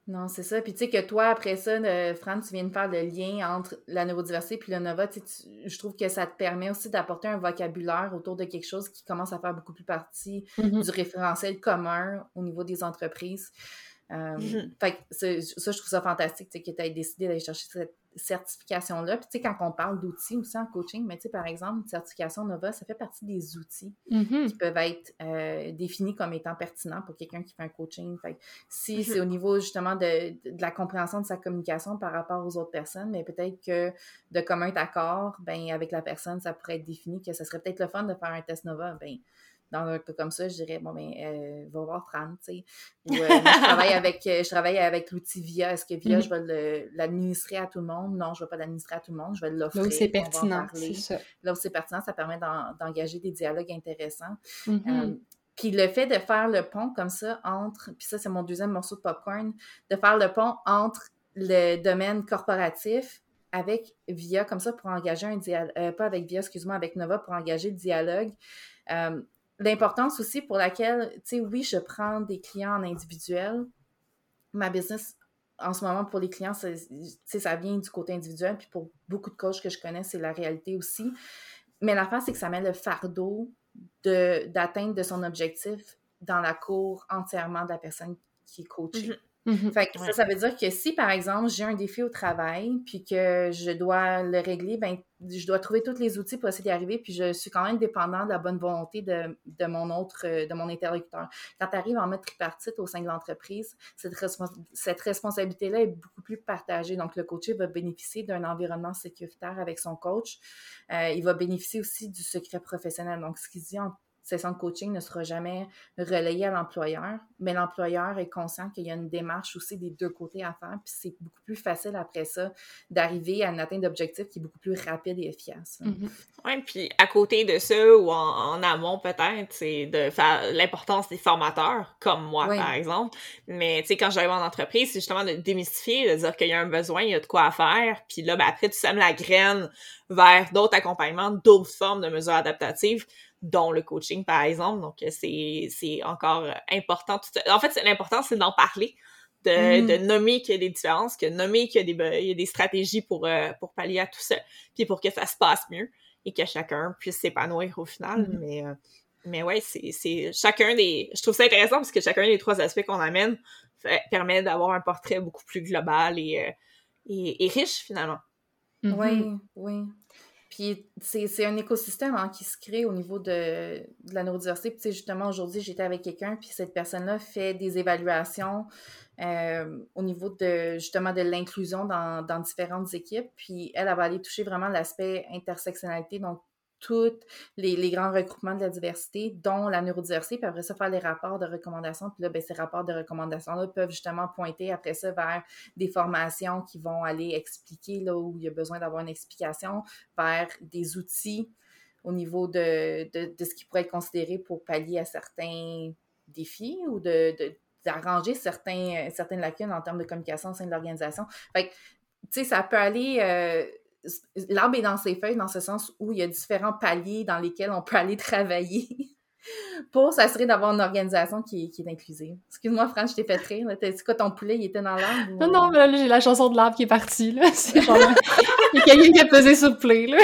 Non, c'est ça. Puis tu sais que toi, après ça, euh, Fran, tu viens de faire le lien entre la neurodiversité puis le Nova. Tu je trouve que ça te permet aussi d'apporter un vocabulaire autour de quelque chose qui commence à faire beaucoup plus partie Mhm. du référentiel commun au niveau des entreprises. Euh, Mhm. Fait que ça, je trouve ça fantastique que tu aies décidé d'aller chercher cette certification-là. Puis tu sais, quand on parle d'outils aussi en coaching, mais tu sais, par exemple, une certification Nova, ça fait partie des outils Mhm. qui peuvent être euh, définis comme étant pertinents pour quelqu'un qui fait un coaching. Fait que si Mhm. c'est au niveau justement de, de la compréhension de sa communication par rapport aux autres personnes, mais peut-être que de commun accord, ben avec la personne, ça pourrait être défini que ce serait peut-être le fun de faire un test Nova. Ben dans un cas comme ça, je dirais, bon, ben, euh, va voir Fran, tu sais. Ou euh, je travaille avec, je travaille avec l'outil VIA. Est-ce que VIA, je Mhm. vais l'administrer à tout le monde? Non, je ne vais pas l'administrer à tout le monde. Je vais l'offrir. Là où c'est pertinent, c'est ça. Là où c'est pertinent, ça permet d'en- d'engager des dialogues intéressants. Mhm. Euh, puis le fait de faire le pont comme ça entre, puis ça c'est mon deuxième morceau de popcorn, de faire le pont entre le domaine corporatif avec VIA comme ça pour engager un dialogue, pas avec VIA, excuse-moi, avec Nova pour engager le dialogue. Euh, L'importance aussi pour laquelle, tu sais, oui, je prends des clients en individuel. Ma business, en ce moment, pour les clients, sais, ça vient du côté individuel. Puis pour beaucoup de coachs que je connais, c'est la réalité aussi. Mais l'affaire, c'est que ça met le fardeau de- d'atteindre de, son objectif dans la cour entièrement de la personne qui est coachée. Mhm. Mhm. Fait que Ouais. ça, ça veut dire que si, par exemple, j'ai un défi au travail, puis que je dois le régler, ben, je dois trouver tous les outils pour essayer d'y arriver, puis je suis quand même dépendant de la bonne volonté de, de mon autre, de mon interlocuteur. Quand tu arrives en mode tripartite au sein de l'entreprise, cette, respons- cette responsabilité-là est beaucoup plus partagée. Donc, le coaché va bénéficier d'un environnement sécuritaire avec son coach. Euh, il va bénéficier aussi du secret professionnel. Donc, ce qu'il dit en session de coaching ne sera jamais relayé à l'employeur, mais l'employeur est conscient qu'il y a une démarche aussi des deux côtés à faire, puis c'est beaucoup plus facile après ça d'arriver à une atteinte d'objectif qui est beaucoup plus rapide et efficace. Mhm. Ouais, puis à côté de ça, ou en, en amont peut-être, c'est de faire l'importance des formateurs, comme moi Oui. par exemple. Mais tu sais, quand j'arrive en entreprise, c'est justement de démystifier, de dire qu'il y a un besoin, il y a de quoi à faire. Puis là, ben, après, tu sèmes la graine vers d'autres accompagnements, d'autres formes de mesures adaptatives, dont le coaching par exemple. Donc euh, c'est c'est encore euh, important. En fait, l'important, c'est d'en parler. De, de nommer qu'il y a des différences, que nommer qu'il y a des, il y a des stratégies pour, euh, pour pallier à tout ça, puis pour que ça se passe mieux et que chacun puisse s'épanouir au final. Mhm. Mais, euh, mais ouais, c'est, c'est chacun des. Je trouve ça intéressant parce que chacun des trois aspects qu'on amène fait- permet d'avoir un portrait beaucoup plus global et, euh, et, et riche finalement. Oui, oui. Puis c'est un écosystème hein, qui se crée au niveau de, de la neurodiversité. Puis justement, aujourd'hui, j'étais avec quelqu'un, puis cette personne-là fait des évaluations euh, au niveau de justement de l'inclusion dans, dans différentes équipes. Puis elle, elle va aller toucher vraiment l'aspect intersectionnalité, donc tous les, les grands regroupements de la diversité, dont la neurodiversité, puis après ça, faire les rapports de recommandations. Puis là, ben, ces rapports de recommandations-là peuvent justement pointer après ça vers des formations qui vont aller expliquer là où il y a besoin d'avoir une explication, vers des outils au niveau de, de, de ce qui pourrait être considéré pour pallier à certains défis ou de, d'arranger certains, certaines lacunes en termes de communication au sein de l'organisation. Fait que, tu sais, ça peut aller... euh, L'arbre est dans ses feuilles dans ce sens où il y a différents paliers dans lesquels on peut aller travailler pour s'assurer d'avoir une organisation qui est, qui est inclusive. Excuse-moi, Fran, je t'ai fait rire. T'as dit quoi, ton poulet, il était dans l'arbre? ou- Non, non, mais là, j'ai la chanson de l'arbre qui est partie, là. C'est genre, il y a quelqu'un qui a pesé sur le play, là.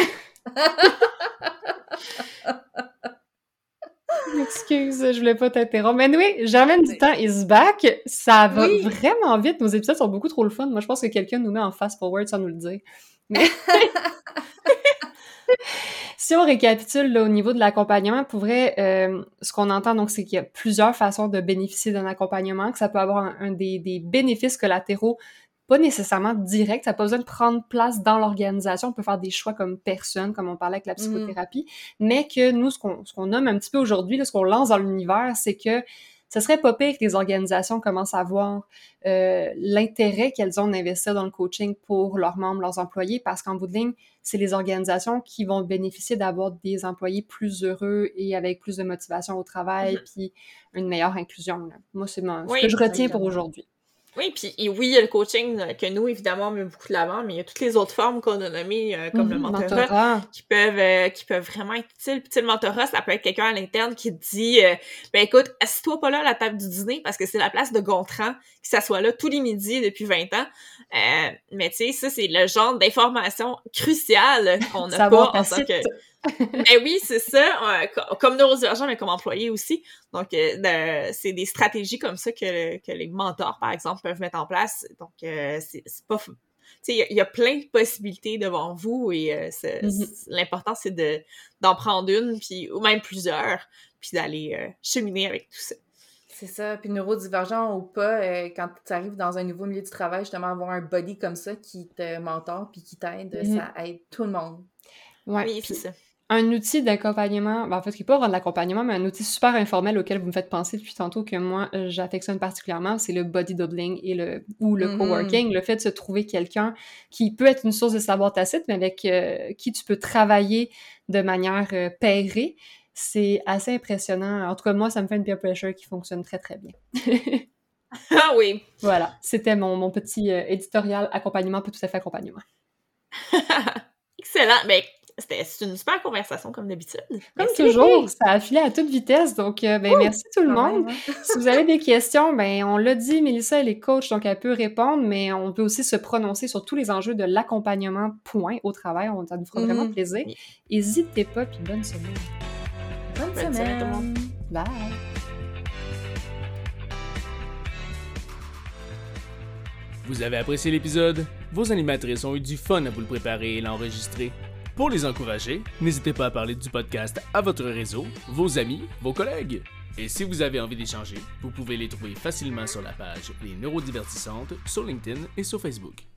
Excuse, je voulais pas t'interrompre. Mais oui, Germaine du temps is back. Ça va Oui. vraiment vite. Nos épisodes sont beaucoup trop le fun. Moi, je pense que quelqu'un nous met en fast forward sans nous le dire. Mais... si on récapitule là, au niveau de l'accompagnement, pour vrai, euh, ce qu'on entend, donc, c'est qu'il y a plusieurs façons de bénéficier d'un accompagnement, que ça peut avoir un, un des, des bénéfices collatéraux pas nécessairement direct, ça n'a pas besoin de prendre place dans l'organisation, on peut faire des choix comme personne, comme on parlait avec la psychothérapie, mais que nous, ce qu'on ce qu'on nomme un petit peu aujourd'hui, ce qu'on lance dans l'univers, c'est que ce serait pas pire que les organisations commencent à voir euh, l'intérêt qu'elles ont d'investir dans le coaching pour leurs membres, leurs employés, parce qu'en bout de ligne, c'est les organisations qui vont bénéficier d'avoir des employés plus heureux et avec plus de motivation au travail, Mhm. puis une meilleure inclusion. là. Moi, c'est mon- ce Oui, que je retiens pour aujourd'hui. Oui, puis et oui, il y a le coaching euh, que nous, évidemment, on met beaucoup de l'avant, mais il y a toutes les autres formes qu'on a nommées, euh, comme le Mhm, mentorat, mentorat. qui peuvent euh, qui peuvent vraiment être utiles. Puis le mentorat, ça peut être quelqu'un à l'interne qui te dit euh, ben écoute, assis-toi pas là à la table du dîner parce que c'est la place de Gontran qui s'assoit là tous les midis depuis 20 ans. Euh, mais tu sais, ça, c'est le genre d'information cruciale qu'on n'a pas en tant que. Ben oui, c'est ça. euh, co- comme neurodivergent, mais comme employé aussi. Donc, euh, de- c'est des stratégies comme ça que, que les mentors, par exemple, peuvent mettre en place. Donc, euh, c'est c'est pas... f- Tu sais, il y a- il y, a plein de possibilités devant vous et euh, c'est- c'est- l'important, c'est de d'en prendre une, puis ou même plusieurs, puis d'aller euh, cheminer avec tout ça. C'est ça. Puis neurodivergent ou pas, euh, quand tu arrives dans un nouveau milieu du travail, justement, avoir un body comme ça qui te mentor puis qui t'aide, Mhm. ça aide tout le monde. Ouais, oui, c'est ça. Un outil d'accompagnement, ben, en fait, qui peut avoir de l'accompagnement, mais un outil super informel auquel vous me faites penser depuis tantôt que moi, euh, j'affectionne particulièrement, c'est le body doubling et le, ou le Mhm. coworking. Le fait de se trouver quelqu'un qui peut être une source de savoir tacite, mais avec euh, qui tu peux travailler de manière euh, pairée, c'est assez impressionnant. En tout cas, moi, ça me fait une peer pressure qui fonctionne très, très bien. Ah oui. Voilà, c'était mon, mon petit euh, éditorial accompagnement, pas tout à fait accompagnement. Excellent. Ben, c'était une super conversation comme d'habitude. Comme Merci, toujours, ça a filé à toute vitesse, donc euh, ben, merci tout le monde. hein. si vous avez des questions, ben on l'a dit, Mélissa, elle est coach, donc elle peut répondre, mais on peut aussi se prononcer sur tous les enjeux de l'accompagnement point au travail. On, ça nous fera vraiment Mhm. plaisir. Oui. N'hésitez pas, puis bonne semaine. Bonne Bonne semaine, tout le monde. semaine. Bye! Vous avez apprécié l'épisode? Vos animatrices ont eu du fun à vous le préparer et l'enregistrer. Pour les encourager, n'hésitez pas à parler du podcast à votre réseau, vos amis, vos collègues. Et si vous avez envie d'échanger, vous pouvez les trouver facilement sur la page Les Neurodivertissantes sur LinkedIn et sur Facebook.